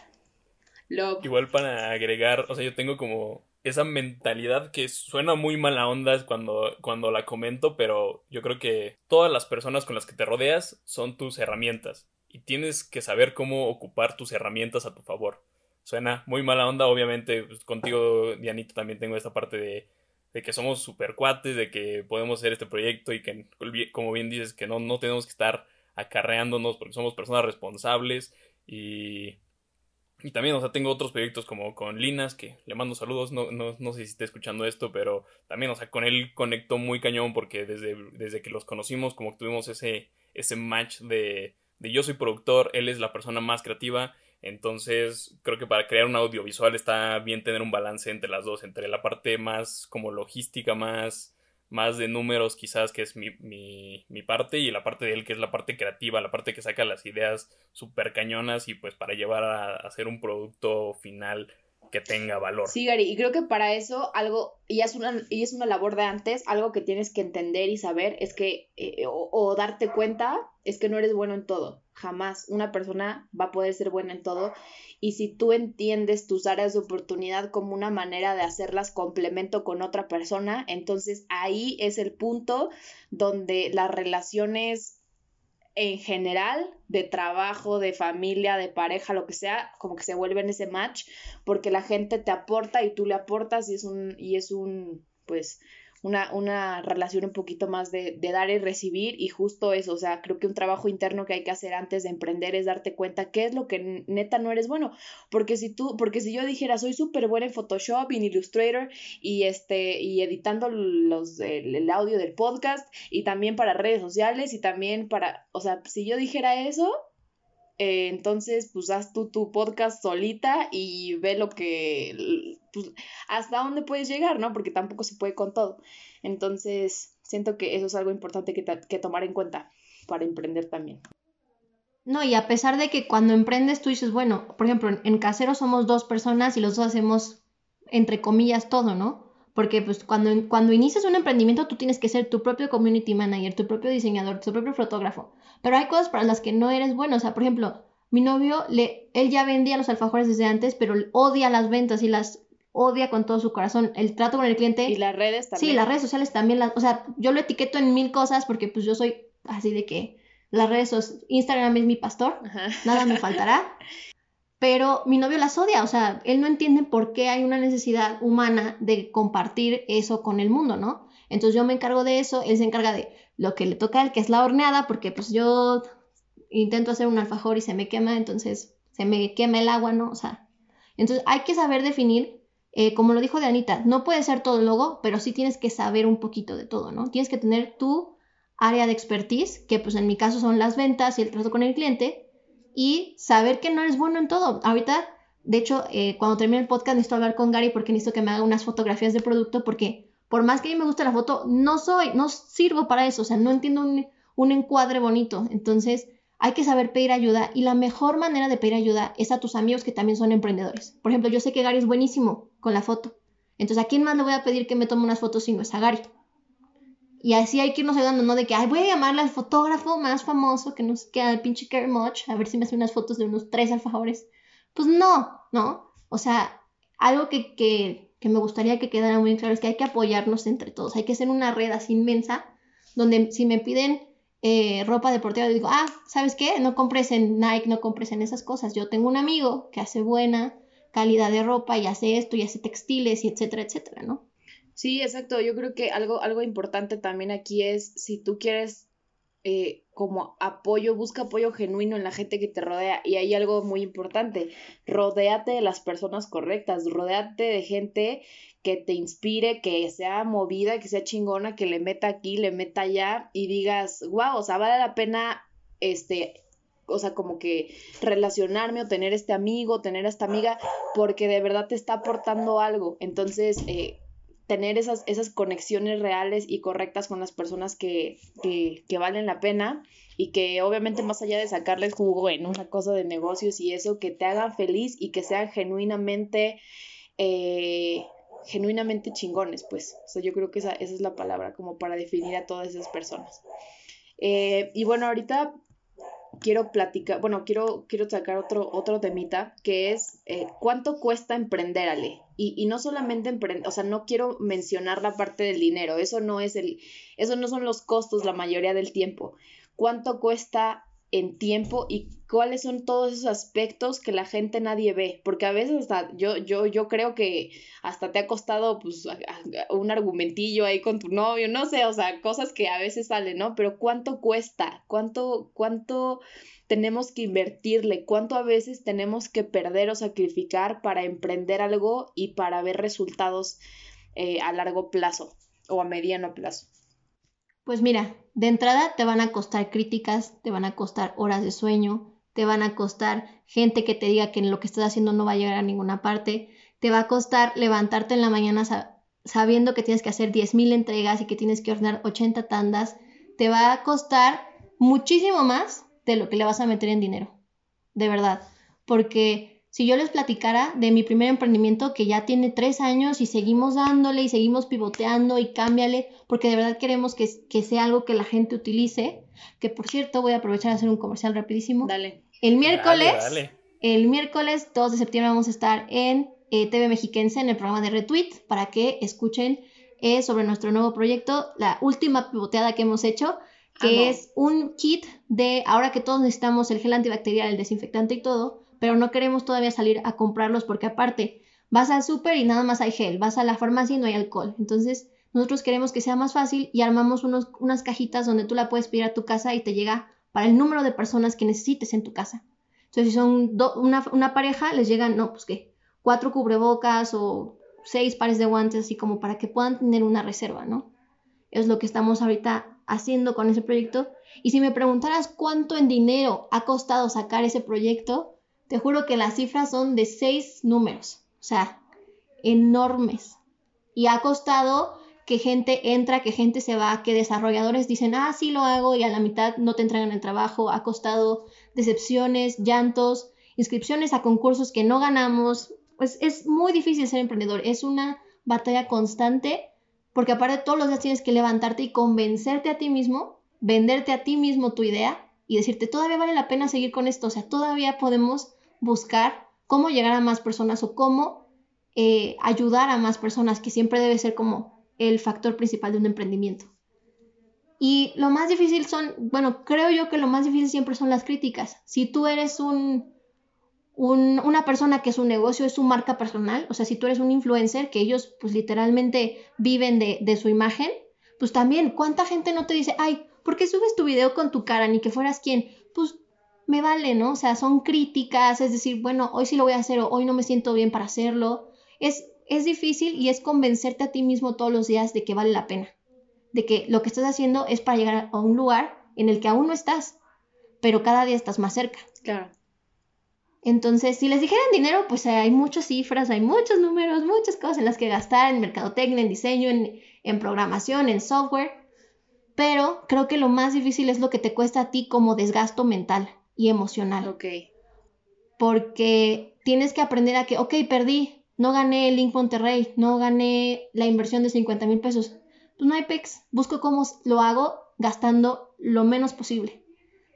Igual para agregar, o sea, yo tengo como esa mentalidad que suena muy mala onda cuando, cuando la comento, pero yo creo que todas las personas con las que te rodeas son tus herramientas y tienes que saber cómo ocupar tus herramientas a tu favor. Suena muy mala onda, obviamente pues, contigo, Dianito, también tengo esta parte de, de que somos super cuates, de que podemos hacer este proyecto y que, como bien dices, que no, no tenemos que estar acarreándonos porque somos personas responsables y y también, o sea, tengo otros proyectos como con Linas, que le mando saludos, no, no, no sé si está escuchando esto, pero también, o sea, con él conectó muy cañón porque desde, desde que los conocimos, como que tuvimos ese, ese match de, de yo soy productor, él es la persona más creativa, entonces creo que para crear un audiovisual está bien tener un balance entre las dos, entre la parte más como logística, más más de números quizás que es mi, mi, mi, parte y la parte de él que es la parte creativa, la parte que saca las ideas súper cañonas y pues para llevar a, hacer un producto final que tenga valor. Sí, Gary, y creo que para eso algo, y es una, y es una labor de antes, algo que tienes que entender y saber es que, eh, o darte cuenta, es que no eres bueno en todo. Jamás una persona va a poder ser buena en todo. Y si tú entiendes tus áreas de oportunidad como una manera de hacerlas complemento con otra persona, entonces ahí es el punto donde las relaciones en general de trabajo, de familia, de pareja, lo que sea, como que se vuelven ese match porque la gente te aporta y tú le aportas y es un y es un pues una, una relación un poquito más de, de, dar y recibir y justo eso, o sea, creo que un trabajo interno que hay que hacer antes de emprender es darte cuenta qué es lo que neta no eres bueno, porque si tú, porque si yo dijera soy súper buena en Photoshop y en Illustrator y este, y editando los, el, el audio del podcast y también para redes sociales y también para, o sea, si yo dijera eso, eh, entonces, pues haz tú tu podcast solita y ve lo que, pues, hasta dónde puedes llegar, ¿no? Porque tampoco se puede con todo. Entonces, siento que eso es algo importante que, que tomar en cuenta para emprender también. No, y a pesar de que cuando emprendes tú dices, bueno, por ejemplo, en, en Casero somos dos personas y los dos hacemos, entre comillas, todo, ¿no? Porque pues cuando, cuando inicias un emprendimiento tú tienes que ser tu propio community manager, tu propio diseñador, tu propio fotógrafo. Pero hay cosas para las que no eres bueno. O sea, por ejemplo, mi novio, le, él ya vendía los alfajores desde antes, pero odia las ventas y las odia con todo su corazón el trato con el cliente. Y las redes también. Sí, las redes sociales también, las, o sea, yo lo etiqueto en mil cosas porque pues yo soy así de que las redes sociales, Instagram es mi pastor, nada me faltará. Pero mi novio las odia, o sea, él no entiende por qué hay una necesidad humana de compartir eso con el mundo, ¿no? Entonces yo me encargo de eso, él se encarga de lo que le toca a él, que es la horneada, porque pues yo intento hacer un alfajor y se me quema, entonces se me quema el agua, ¿no? O sea, entonces hay que saber definir, eh, como lo dijo de Anita, no puede ser todo logo, pero sí tienes que saber un poquito de todo, ¿no? Tienes que tener tu área de expertise, que pues en mi caso son las ventas y el trato con el cliente, y saber que no eres bueno en todo. Ahorita, de hecho, eh, cuando termine el podcast necesito hablar con Gary porque necesito que me haga unas fotografías de producto porque por más que a mí me guste la foto, no soy, no sirvo para eso, o sea, no entiendo un, un encuadre bonito. Entonces, hay que saber pedir ayuda y la mejor manera de pedir ayuda es a tus amigos que también son emprendedores. Por ejemplo, yo sé que Gary es buenísimo con la foto. Entonces, ¿a quién más le voy a pedir que me tome unas fotos si no es a Gary? Y así hay que irnos ayudando, ¿no? De que, ay, voy a llamarle al fotógrafo más famoso que nos queda, el pinche Kerry Much, a ver si me hace unas fotos de unos tres alfajores. Pues no, ¿no? O sea, algo que, que, que me gustaría que quedara muy claro es que hay que apoyarnos entre todos. Hay que hacer una red así inmensa, donde si me piden eh, ropa deportiva, digo, ah, ¿sabes qué? No compres en Nike, no compres en esas cosas. Yo tengo un amigo que hace buena calidad de ropa y hace esto y hace textiles y etcétera, etcétera, ¿no? Sí, exacto. Yo creo que algo, algo importante también aquí es si tú quieres eh, como apoyo, busca apoyo genuino en la gente que te rodea. Y hay algo muy importante, rodéate de las personas correctas, rodéate de gente que te inspire, que sea movida, que sea chingona, que le meta aquí, le meta allá y digas, wow, o sea, vale la pena, este, o sea, como que relacionarme o tener este amigo, tener esta amiga, porque de verdad te está aportando algo. Entonces, eh, tener esas, esas conexiones reales y correctas con las personas que, que, que, valen la pena y que obviamente más allá de sacarles jugo en una cosa de negocios y eso, que te hagan feliz y que sean genuinamente, eh, genuinamente chingones, pues. O sea, yo creo que esa, esa es la palabra como para definir a todas esas personas. Eh, y bueno, ahorita quiero platicar, bueno, quiero, quiero sacar otro, otro temita, que es eh, cuánto cuesta emprender, Ale. Y, y no solamente emprender, o sea, no quiero mencionar la parte del dinero, eso no es el, eso no son los costos la mayoría del tiempo. ¿Cuánto cuesta en tiempo y cuáles son todos esos aspectos que la gente nadie ve, porque a veces hasta yo yo yo creo que hasta te ha costado pues un argumentillo ahí con tu novio, no sé, o sea, cosas que a veces salen, ¿no? Pero cuánto cuesta? ¿Cuánto cuánto tenemos que invertirle? ¿Cuánto a veces tenemos que perder o sacrificar para emprender algo y para ver resultados eh, a largo plazo o a mediano plazo? Pues mira, de entrada te van a costar críticas, te van a costar horas de sueño, te van a costar gente que te diga que lo que estás haciendo no va a llegar a ninguna parte, te va a costar levantarte en la mañana sabiendo que tienes que hacer 10.000 entregas y que tienes que ordenar 80 tandas, te va a costar muchísimo más de lo que le vas a meter en dinero, de verdad, porque si yo les platicara de mi primer emprendimiento que ya tiene tres años y seguimos dándole y seguimos pivoteando y cámbiale, porque de verdad queremos que, que sea algo que la gente utilice, que por cierto voy a aprovechar a hacer un comercial rapidísimo. Dale. El miércoles, el miércoles 2 de septiembre vamos a estar en eh, TV Mexiquense en el programa de Retweet para que escuchen eh, sobre nuestro nuevo proyecto, la última pivoteada que hemos hecho, que es un kit de, ahora que todos necesitamos el gel antibacterial, el desinfectante y todo, pero no queremos todavía salir a comprarlos porque aparte vas al súper y nada más hay gel, vas a la farmacia y no hay alcohol. Entonces, nosotros queremos que sea más fácil y armamos unos, unas cajitas donde tú la puedes pedir a tu casa y te llega para el número de personas que necesites en tu casa. Entonces, si son una, una, pareja, les llegan, no, pues qué, cuatro cubrebocas o seis pares de guantes, así como para que puedan tener una reserva, ¿no? Es lo que estamos ahorita haciendo con ese proyecto. Y si me preguntaras cuánto en dinero ha costado sacar ese proyecto, te juro que las cifras son de seis números, o sea, enormes. Y ha costado que gente entra, que gente se va, que desarrolladores dicen, ah, sí lo hago y a la mitad no te entregan el trabajo. Ha costado decepciones, llantos, inscripciones a concursos que no ganamos. Pues es muy difícil ser emprendedor, es una batalla constante porque aparte todos los días tienes que levantarte y convencerte a ti mismo, venderte a ti mismo tu idea y decirte, todavía vale la pena seguir con esto, o sea, todavía podemos buscar cómo llegar a más personas o cómo eh, ayudar a más personas, que siempre debe ser como el factor principal de un emprendimiento. Y lo más difícil son, bueno, creo yo que lo más difícil siempre son las críticas. Si tú eres un, una persona que su negocio es su marca personal, o sea, si tú eres un influencer, que ellos pues literalmente viven de, su imagen, pues también, ¿cuánta gente no te dice, ay, ¿por qué subes tu video con tu cara, ni que fueras quien? Pues me vale, ¿no? O sea, son críticas, es decir, bueno, hoy sí lo voy a hacer o hoy no me siento bien para hacerlo. Es, es difícil y es convencerte a ti mismo todos los días de que vale la pena, de que lo que estás haciendo es para llegar a un lugar en el que aún no estás, pero cada día estás más cerca. Claro. Entonces, si les dijeran dinero, pues hay muchas cifras, hay muchos números, muchas cosas en las que gastar en mercadotecnia, en diseño, en, en programación, en software. Pero creo que lo más difícil es lo que te cuesta a ti como desgasto mental y emocional. Ok. Porque tienes que aprender a que, ok, perdí, no gané el Link Monterrey, no gané la inversión de 50 mil pesos. Pues no hay PEX, busco cómo lo hago gastando lo menos posible.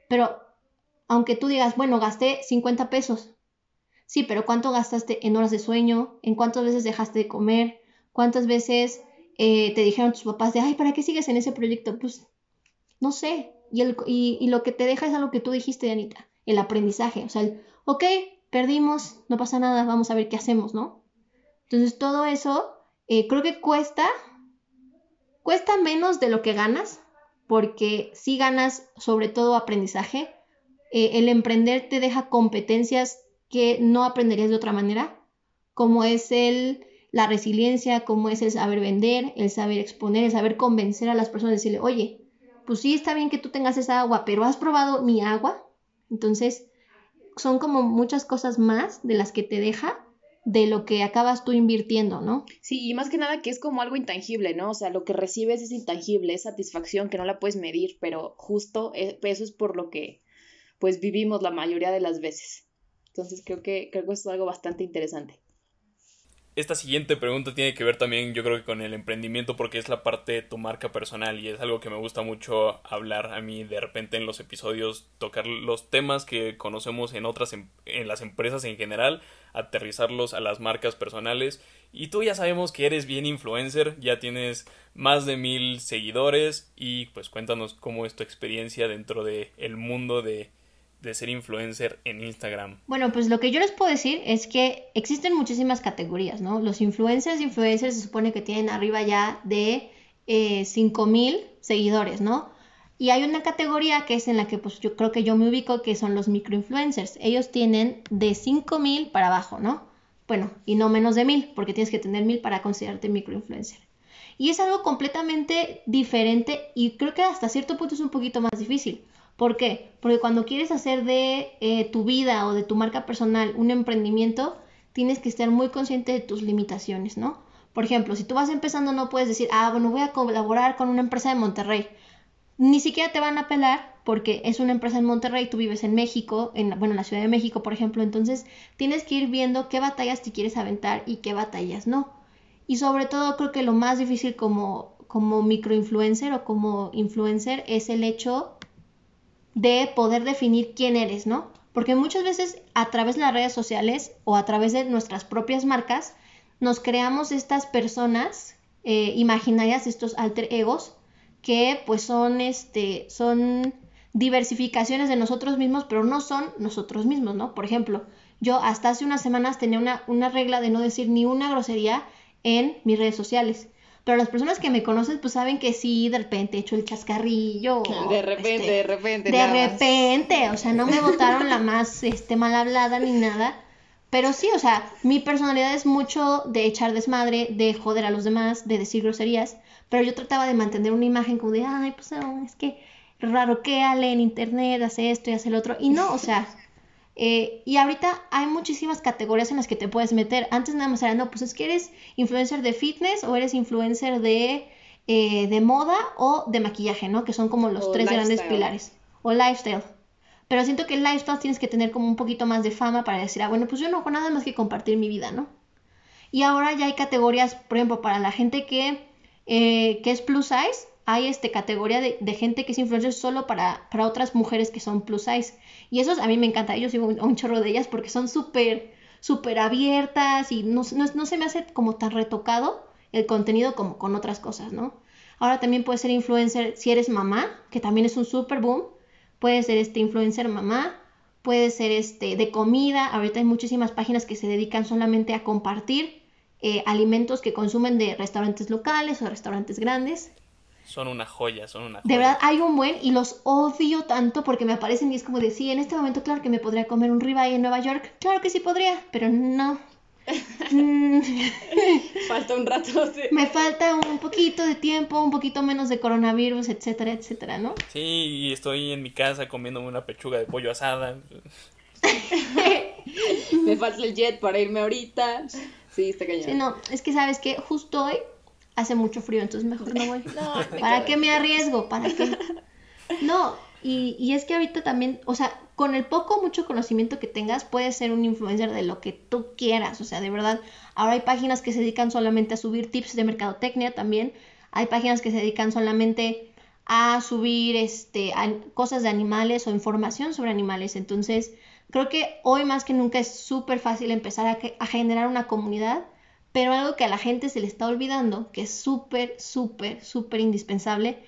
Pero aunque tú digas, bueno, gasté 50 pesos. Sí, pero ¿cuánto gastaste en horas de sueño? ¿En cuántas veces dejaste de comer? ¿Cuántas veces eh, te dijeron tus papás de, ay, ¿para qué sigues en ese proyecto? Pues, no sé. Y, lo que te deja es algo que tú dijiste, Anita, el aprendizaje. O sea, el, ok, perdimos, no pasa nada, vamos a ver qué hacemos, ¿no? Entonces, todo eso eh, creo que cuesta, cuesta menos de lo que ganas, porque si ganas sobre todo aprendizaje. Eh, el emprender te deja competencias que no aprenderías de otra manera, como es el la resiliencia, como es el saber vender, el saber exponer, el saber convencer a las personas, decirle, oye, pues sí está bien que tú tengas esa agua, pero ¿has probado mi agua? Entonces, son como muchas cosas más de las que te deja de lo que acabas tú invirtiendo, ¿no? Sí, y más que nada que es como algo intangible, ¿no? O sea, lo que recibes es intangible, es satisfacción que no la puedes medir, pero justo eh, eso es por lo que pues vivimos la mayoría de las veces. Entonces creo que creo que es algo bastante interesante. Esta siguiente pregunta tiene que ver también, yo creo que con el emprendimiento, porque es la parte de tu marca personal y es algo que me gusta mucho hablar a mí de repente en los episodios, tocar los temas que conocemos en otras, em, en las empresas en general, aterrizarlos a las marcas personales. Y tú ya sabemos que eres bien influencer, ya tienes más de mil seguidores y pues cuéntanos cómo es tu experiencia dentro del el mundo de de ser influencer en Instagram? Bueno, pues lo que yo les puedo decir es que existen muchísimas categorías, ¿no? Los influencers, influencers se supone que tienen arriba ya de eh, 5000 seguidores, ¿no? Y hay una categoría que es en la que pues yo creo que yo me ubico, que son los microinfluencers. Ellos tienen de 5000 para abajo, ¿no? Bueno, y no menos de 1000, porque tienes que tener 1000 para considerarte microinfluencer. Y es algo completamente diferente y creo que hasta cierto punto es un poquito más difícil. ¿Por qué? Porque cuando quieres hacer de eh, tu vida o de tu marca personal un emprendimiento, tienes que estar muy consciente de tus limitaciones, ¿no? Por ejemplo, si tú vas empezando no puedes decir, ah, bueno, voy a colaborar con una empresa de Monterrey. Ni siquiera te van a apelar porque es una empresa en Monterrey, tú vives en México, en, bueno, en la Ciudad de México, por ejemplo, entonces tienes que ir viendo qué batallas te quieres aventar y qué batallas no. Y sobre todo creo que lo más difícil como, como microinfluencer o como influencer es el hecho de poder definir quién eres, ¿no? Porque muchas veces a través de las redes sociales o a través de nuestras propias marcas nos creamos estas personas eh, imaginarias, estos alter egos, que pues son, este, son diversificaciones de nosotros mismos, pero no son nosotros mismos, ¿no? Por ejemplo, yo hasta hace unas semanas tenía una, una regla de no decir ni una grosería en mis redes sociales. Pero las personas que me conocen, pues saben que sí, de repente he hecho el chascarrillo. De repente, este, de repente. De repente, o sea, no me votaron la más este, mal hablada ni nada. Pero sí, o sea, mi personalidad es mucho de echar desmadre, de joder a los demás, de decir groserías. Pero yo trataba de mantener una imagen como de, ay, pues es que raro que Ale en internet, hace esto y hace el otro. Y no, o sea, eh, y ahorita hay muchísimas categorías en las que te puedes meter. Antes nada más era, no, pues es que eres influencer de fitness o eres influencer de, eh, de moda o de maquillaje, ¿no? Que son como los tres grandes pilares. O lifestyle. Pero siento que el lifestyle tienes que tener como un poquito más de fama para decir, ah, bueno, pues yo no hago nada más que compartir mi vida, ¿no? Y ahora ya hay categorías, por ejemplo, para la gente que, eh, que es plus size, hay este, categoría de, gente que es influencer solo para, otras mujeres que son plus size. Y eso a mí me encanta. Yo sigo un, un chorro de ellas porque son súper, súper abiertas y no, no, no se me hace como tan retocado el contenido como con otras cosas, ¿no? Ahora también puedes ser influencer si eres mamá, que también es un super boom. Puedes ser este influencer mamá, puede ser este de comida. Ahorita hay muchísimas páginas que se dedican solamente a compartir eh, alimentos que consumen de restaurantes locales o restaurantes grandes. Son una joya, son una joya. De verdad, hay un buen y los odio tanto porque me aparecen y es como de, sí, en este momento claro que me podría comer un ribeye en Nueva York. Claro que sí podría, pero no. Falta un rato. Me falta un poquito de tiempo, un poquito menos de coronavirus, etcétera, etcétera, ¿no? Sí, y estoy en mi casa comiéndome una pechuga de pollo asada. me falta el jet para irme ahorita. Sí, está cañón. Sí, no, es que sabes que justo hoy hace mucho frío, entonces mejor no voy. ¿Para qué me arriesgo? ¿Para qué? No, y, y, es que ahorita también, o sea, con el poco o mucho conocimiento que tengas, puedes ser un influencer de lo que tú quieras. O sea, de verdad, ahora hay páginas que se dedican solamente a subir tips de mercadotecnia también. Hay páginas que se dedican solamente a subir este, cosas de animales o información sobre animales. Entonces, creo que hoy más que nunca es súper fácil empezar a, a generar una comunidad pero algo que a la gente se le está olvidando, que es súper, súper, súper indispensable,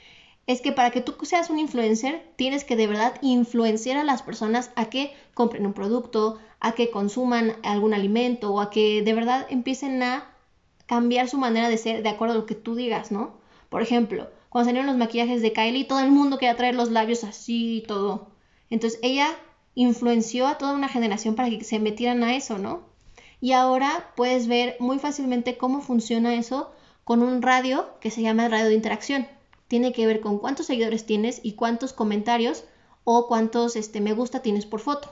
es que para que tú seas un influencer, tienes que de verdad influenciar a las personas a que compren un producto, a que consuman algún alimento o a que de verdad empiecen a cambiar su manera de ser de acuerdo a lo que tú digas, ¿no? Por ejemplo, cuando salieron los maquillajes de Kylie, todo el mundo quería traer los labios así y todo. Entonces ella influenció a toda una generación para que se metieran a eso, ¿no? Y ahora puedes ver muy fácilmente cómo funciona eso con un radio que se llama radio de interacción. Tiene que ver con cuántos seguidores tienes y cuántos comentarios o cuántos este, me gusta tienes por foto.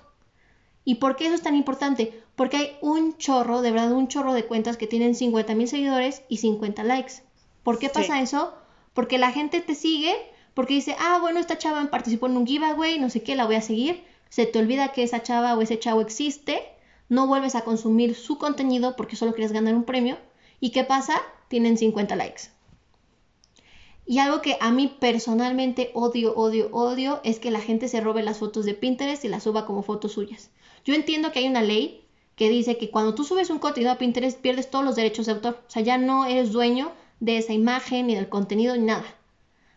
¿Y por qué eso es tan importante? Porque hay un chorro, de verdad, un chorro de cuentas que tienen 50 mil seguidores y 50 likes. ¿Por qué pasa eso? Porque la gente te sigue, porque dice, ah, bueno, esta chava participó en un giveaway, no sé qué, la voy a seguir. Se te olvida que esa chava o ese chavo existe no vuelves a consumir su contenido porque solo quieres ganar un premio. ¿Y qué pasa? Tienen 50 likes. Y algo que a mí personalmente odio, odio, odio es que la gente se robe las fotos de Pinterest y las suba como fotos suyas. Yo entiendo que hay una ley que dice que cuando tú subes un contenido a Pinterest pierdes todos los derechos de autor. O sea, ya no eres dueño de esa imagen, ni del contenido, ni nada.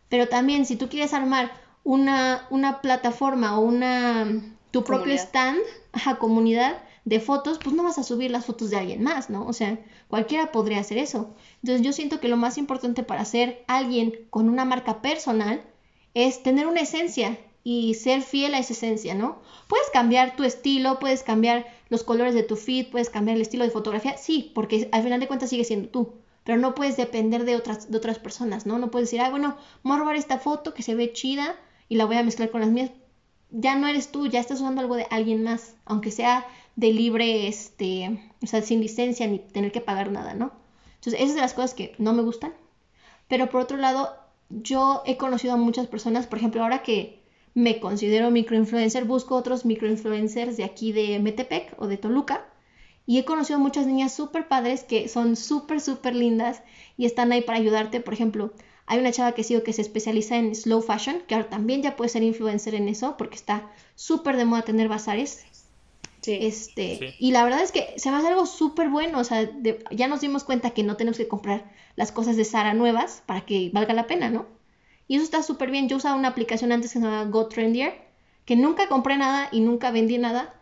Pero también si tú quieres armar una, una plataforma o una tu propio stand, a comunidad, de fotos, pues no vas a subir las fotos de alguien más, ¿no? O sea, cualquiera podría hacer eso. Entonces yo siento que lo más importante para ser alguien con una marca personal es tener una esencia y ser fiel a esa esencia, ¿no? Puedes cambiar tu estilo, puedes cambiar los colores de tu feed, puedes cambiar el estilo de fotografía, sí, porque al final de cuentas sigue siendo tú, pero no puedes depender de otras, de otras personas, ¿no? No puedes decir, ah, bueno, voy a robar esta foto que se ve chida y la voy a mezclar con las mías. Ya no eres tú, ya estás usando algo de alguien más, aunque sea de libre, este, o sea, sin licencia ni tener que pagar nada, ¿no? Entonces, esas son las cosas que no me gustan. Pero por otro lado, yo he conocido a muchas personas, por ejemplo, ahora que me considero microinfluencer, busco otros microinfluencers de aquí de Metepec o de Toluca. Y he conocido muchas niñas súper padres que son súper, súper lindas y están ahí para ayudarte. Por ejemplo, hay una chava que sigo que se especializa en slow fashion, que ahora también ya puede ser influencer en eso porque está súper de moda tener bazares. Este, Y la verdad es que se me hace algo súper bueno, o sea, ya nos dimos cuenta que no tenemos que comprar las cosas de Sara nuevas para que valga la pena, ¿no? Y eso está súper bien. Yo usaba una aplicación antes que se llamaba GoTrendier, que nunca compré nada y nunca vendí nada,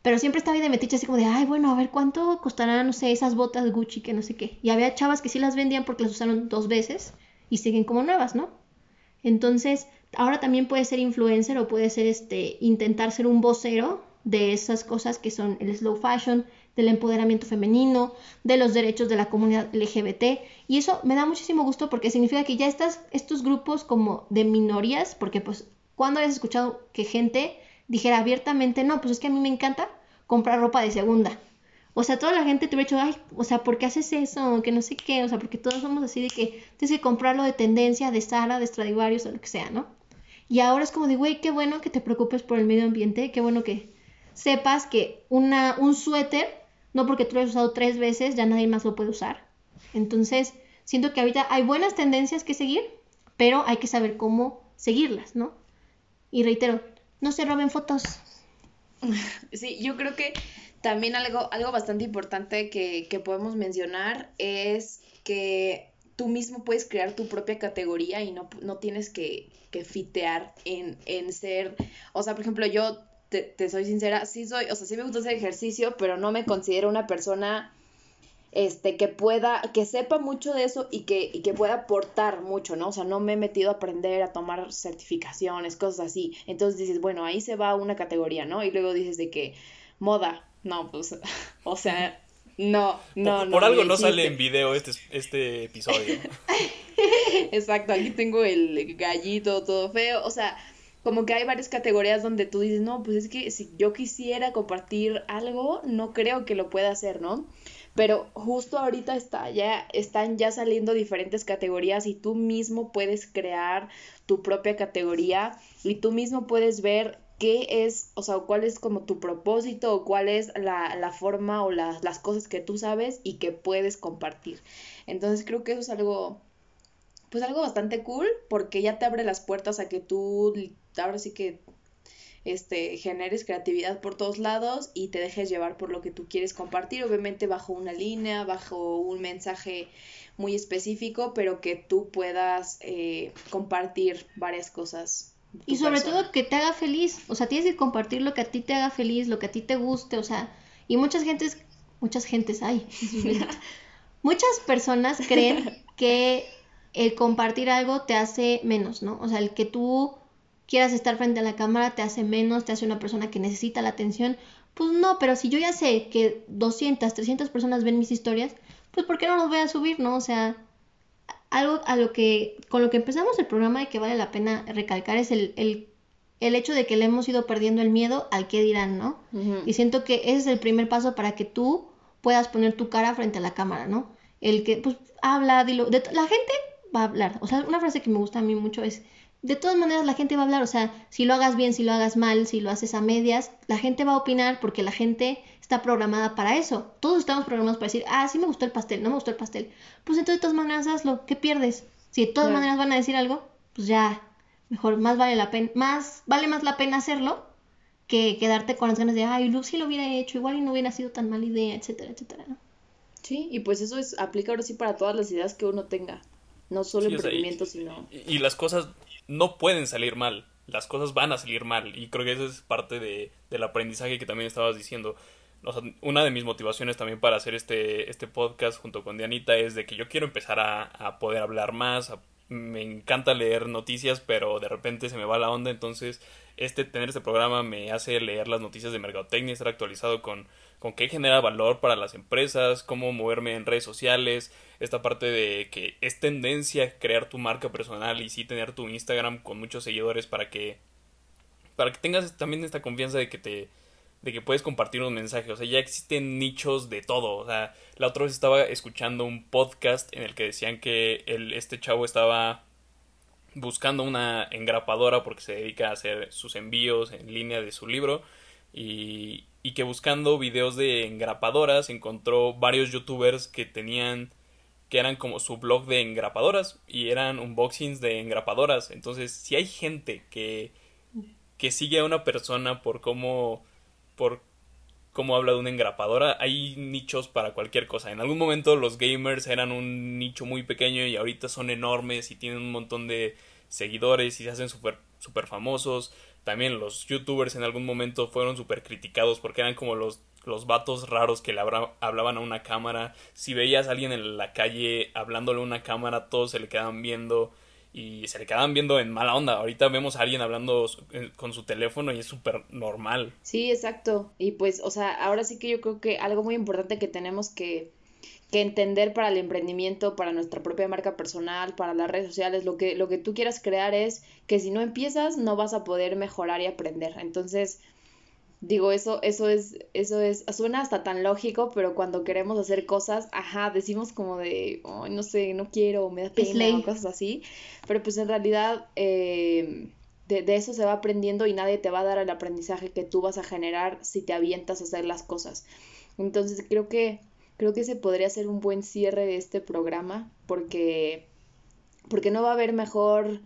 pero siempre estaba ahí de metiche así como de, ay, bueno, a ver cuánto costarán, no sé, esas botas Gucci que no sé qué. Y había chavas que sí las vendían porque las usaron dos veces y siguen como nuevas, ¿no? Entonces, ahora también puede ser influencer o puede ser este, intentar ser un vocero de esas cosas que son el slow fashion, del empoderamiento femenino, de los derechos de la comunidad LGBT. Y eso me da muchísimo gusto porque significa que ya estás, estos grupos como de minorías, porque pues cuando hayas escuchado que gente dijera abiertamente, no, pues es que a mí me encanta comprar ropa de segunda. O sea, toda la gente te hubiera dicho, ay, o sea, ¿por qué haces eso? Que no sé qué, o sea, porque todos somos así de que tienes que comprarlo de tendencia, de Sara, de Stradivarius o lo que sea, ¿no? Y ahora es como de, güey, qué bueno que te preocupes por el medio ambiente, qué bueno que sepas que una, un suéter, no porque tú lo hayas usado tres veces, ya nadie más lo puede usar. Entonces, siento que ahorita hay buenas tendencias que seguir, pero hay que saber cómo seguirlas, ¿no? Y reitero, no se roben fotos. Sí, yo creo que También algo, algo bastante importante que, que podemos mencionar es que tú mismo puedes crear tu propia categoría y no, no tienes que, que fitear en, en ser, o sea, por ejemplo, yo te, te, soy sincera, sí soy, o sea, sí me gusta hacer ejercicio, pero no me considero una persona este, que pueda, que sepa mucho de eso y que, y que pueda aportar mucho, ¿no? O sea, no me he metido a aprender, a tomar certificaciones, cosas así. Entonces dices, bueno, ahí se va una categoría, ¿no? Y luego dices de que moda, no, pues, o sea, no, no, por, no. Por algo no sale en video este, este episodio. Exacto, aquí tengo el gallito todo feo, o sea, como que hay varias categorías donde tú dices, no, pues es que si yo quisiera compartir algo, no creo que lo pueda hacer, ¿no? pero justo ahorita está ya están ya saliendo diferentes categorías y tú mismo puedes crear tu propia categoría y tú mismo puedes ver qué es, o sea, cuál es como tu propósito o cuál es la, la forma o las cosas que tú sabes y que puedes compartir. Entonces creo que eso es algo, pues algo bastante cool porque ya te abre las puertas a que tú, ahora sí que este, generes creatividad por todos lados y te dejes llevar por lo que tú quieres compartir, obviamente bajo una línea, bajo un mensaje muy específico, pero que tú puedas eh, compartir varias cosas. Y sobre todo que te haga feliz, o sea, tienes que compartir lo que a ti te haga feliz, lo que a ti te guste, o sea, y muchas gentes, muchas gentes hay, muchas personas creen que el compartir algo te hace menos, ¿no? O sea, el que tú quieras estar frente a la cámara te hace menos, te hace una persona que necesita la atención. Pues no, pero si yo ya sé que 200, 300 personas ven mis historias, pues ¿por qué no los voy a subir, no? O sea, algo a lo que, con lo que empezamos el programa y que vale la pena recalcar es el, el, el hecho de que le hemos ido perdiendo el miedo al que dirán, ¿no? Y siento que ese es el primer paso para que tú puedas poner tu cara frente a la cámara, ¿no? El que, pues, habla, dilo, de la gente va a hablar. O sea, una frase que me gusta a mí mucho es, de todas maneras la gente va a hablar, o sea, si lo hagas bien, si lo hagas mal, si lo haces a medias, la gente va a opinar porque la gente está programada para eso. Todos estamos programados para decir, ah, sí me gustó el pastel, no me gustó el pastel. Pues entonces de todas maneras hazlo, ¿qué pierdes? Si de todas maneras van a decir algo, pues ya, mejor, más vale la pena, más, vale más la pena hacerlo que quedarte con las ganas de, ay, Lucy lo hubiera hecho, igual y no hubiera sido tan mala idea, etcétera, etcétera. Sí, y pues eso es, aplica ahora sí para todas las ideas que uno tenga, no solo sí, emprendimiento, sino... Y las cosas no pueden salir mal. Las cosas van a salir mal. Y creo que eso es parte de, del aprendizaje que también estabas diciendo. Una de mis motivaciones también para hacer este, este podcast junto con Dianita es de que yo quiero empezar a, a poder hablar más, me encanta leer noticias, pero de repente se me va la onda, entonces este tener este programa me hace leer las noticias de mercadotecnia, estar actualizado con, con qué genera valor para las empresas, cómo moverme en redes sociales, esta parte de que es tendencia crear tu marca personal y sí tener tu Instagram con muchos seguidores para que para que tengas también esta confianza de que te de que puedes compartir un mensaje, o sea, ya existen nichos de todo, o sea, la otra vez estaba escuchando un podcast en el que decían que el, este chavo estaba buscando una engrapadora porque se dedica a hacer sus envíos en línea de su libro y, y que buscando videos de engrapadoras encontró varios youtubers que tenían que eran como su blog de engrapadoras y eran unboxings de engrapadoras. Entonces, si hay gente que, que sigue a una persona por cómo, por cómo habla de una engrapadora, hay nichos para cualquier cosa. En algún momento los gamers eran un nicho muy pequeño y ahorita son enormes y tienen un montón de seguidores y se hacen súper super famosos. También los youtubers en algún momento fueron súper criticados porque eran como los, los vatos raros que le hablaban a una cámara. Si veías a alguien en la calle hablándole a una cámara, todos se le quedaban viendo y se le quedaban viendo en mala onda. Ahorita vemos a alguien hablando eh, con su teléfono y es súper normal. Sí, exacto. Y pues, o sea, ahora sí que yo creo que algo muy importante que tenemos que que entender para el emprendimiento, para nuestra propia marca personal, para las redes sociales, lo que, lo que tú quieras crear es que si no empiezas no vas a poder mejorar y aprender. Entonces, digo, eso, eso es, eso es, suena hasta tan lógico, pero cuando queremos hacer cosas, ajá, decimos como de, no sé, no quiero, me da pena o cosas así, pero pues en realidad eh, de, de eso se va aprendiendo y nadie te va a dar el aprendizaje que tú vas a generar si te avientas a hacer las cosas. Entonces creo que creo que ese podría ser un buen cierre de este programa porque, porque no va a haber mejor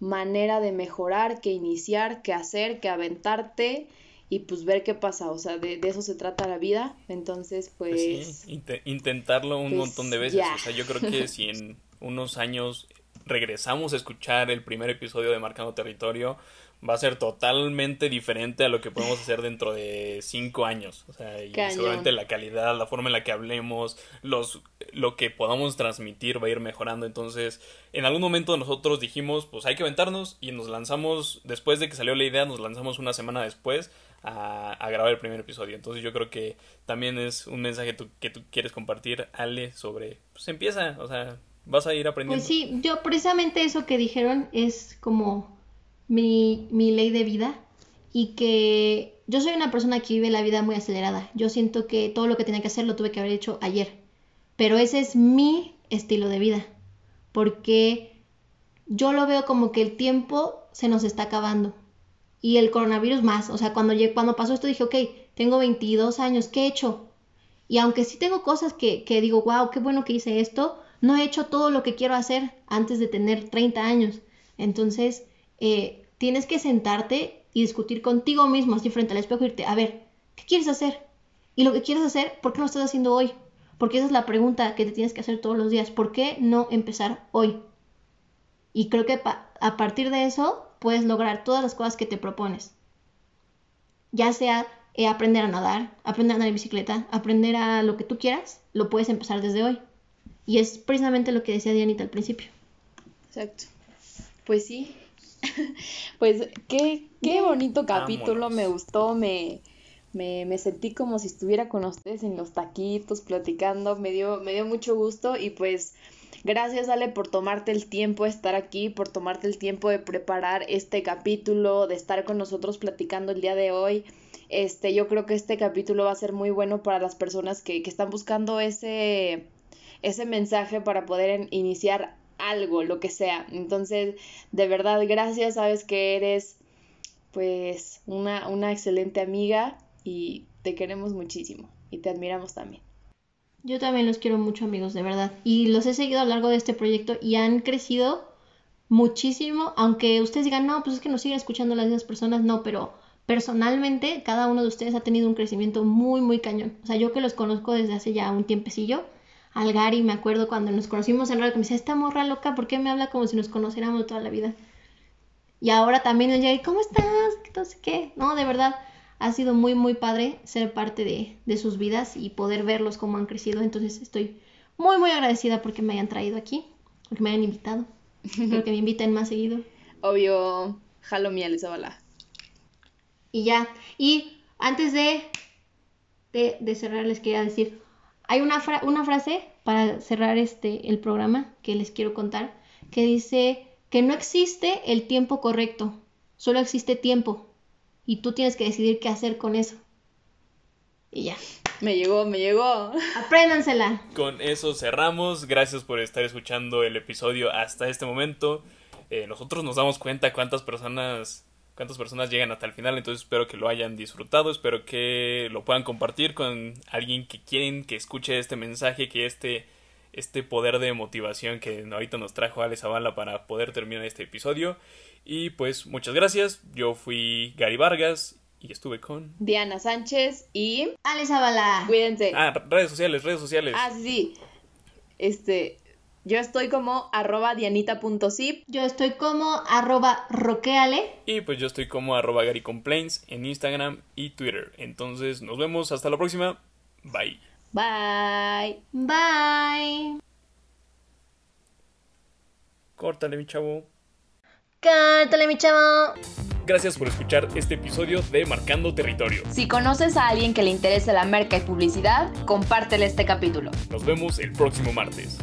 manera de mejorar que iniciar, que hacer, que aventarte y pues ver qué pasa, o sea, de, eso se trata la vida, entonces pues... pues intentarlo un pues, montón de veces, o sea, yo creo que si en unos años regresamos a escuchar el primer episodio de Marcando Territorio, va a ser totalmente diferente a lo que podemos hacer dentro de cinco años. O sea, y seguramente la calidad, la forma en la que hablemos, los, lo que podamos transmitir va a ir mejorando. Entonces, en algún momento nosotros dijimos, pues hay que aventarnos y nos lanzamos, después de que salió la idea, nos lanzamos una semana después a, a grabar el primer episodio. Entonces yo creo que también es un mensaje que tú quieres compartir, Ale, sobre, pues empieza, o sea, vas a ir aprendiendo. Pues sí, yo precisamente eso que dijeron es como mi, mi ley de vida y que yo soy una persona que vive la vida muy acelerada. Yo siento que todo lo que tenía que hacer lo tuve que haber hecho ayer. Pero ese es mi estilo de vida. Porque yo lo veo como que el tiempo se nos está acabando. Y el coronavirus más. O sea, cuando, cuando pasó esto dije, ok, tengo 22 años, ¿qué he hecho? Y aunque sí tengo cosas que, que digo, wow, qué bueno que hice esto, no he hecho todo lo que quiero hacer antes de tener 30 años. Entonces, eh, tienes que sentarte y discutir contigo mismo, así frente al espejo, y irte, a ver, ¿qué quieres hacer? Y lo que quieres hacer, ¿por qué no lo estás haciendo hoy? Porque esa es la pregunta que te tienes que hacer todos los días. ¿Por qué no empezar hoy? Y creo que a partir de eso puedes lograr todas las cosas que te propones. Ya sea eh, aprender a nadar, aprender a andar en bicicleta, aprender a lo que tú quieras, lo puedes empezar desde hoy. Y es precisamente lo que decía Dianita al principio. Exacto. Pues sí, pues qué, qué bonito capítulo, me gustó, me, me, me, sentí como si estuviera con ustedes en los taquitos, platicando, me dio, me dio mucho gusto y pues gracias Ale por tomarte el tiempo de estar aquí, por tomarte el tiempo de preparar este capítulo, de estar con nosotros platicando el día de hoy. Este, yo creo que este capítulo va a ser muy bueno para las personas que, que están buscando ese, ese mensaje para poder iniciar algo, lo que sea. Entonces, de verdad, gracias, sabes que eres pues una, una excelente amiga y te queremos muchísimo y te admiramos también. Yo también los quiero mucho amigos, de verdad. Y los he seguido a lo largo de este proyecto y han crecido muchísimo, aunque ustedes digan, no, pues es que nos siguen escuchando las mismas personas, no, pero personalmente cada uno de ustedes ha tenido un crecimiento muy, muy cañón. O sea, yo que los conozco desde hace ya un tiempecillo, al Gary, me acuerdo cuando nos conocimos en radio, que me decía, esta morra loca, ¿por qué me habla como si nos conociéramos toda la vida? Y ahora también el Gary, ¿cómo estás? Qué. No, de verdad, ha sido muy, muy padre ser parte de, de sus vidas y poder verlos cómo han crecido. Entonces estoy muy, muy agradecida porque me hayan traído aquí, porque me hayan invitado. Espero que me inviten más seguido. Obvio, jalo miel, bala. Y ya, y antes de, de, de cerrar les quería decir, hay una, una frase para cerrar este, el programa que les quiero contar, que dice que no existe el tiempo correcto, solo existe tiempo y tú tienes que decidir qué hacer con eso. Y ya. Me llegó, me llegó. Apréndansela. Con eso cerramos. Gracias por estar escuchando el episodio hasta este momento. Eh, nosotros nos damos cuenta cuántas personas cuántas personas llegan hasta el final. Entonces espero que lo hayan disfrutado, espero que lo puedan compartir con alguien que quieren que escuche este mensaje, que este, este poder de motivación que ahorita nos trajo Alex Zavala para poder terminar este episodio. Y pues muchas gracias, yo fui Gary Vargas y estuve con Diana Sánchez y Alex Zavala. Cuídense. Ah, redes sociales, redes sociales. Ah, sí. Este, yo estoy como arroba dianita.zip. Yo estoy como arroba roqueale. Y pues yo estoy como arroba Complaints en Instagram y Twitter. Entonces nos vemos hasta la próxima. Bye. Bye. Bye. Córtale, mi chavo. Córtale, mi chavo. Gracias por escuchar este episodio de Marcando Territorio. Si conoces a alguien que le interese la merca y publicidad, compártele este capítulo. Nos vemos el próximo martes.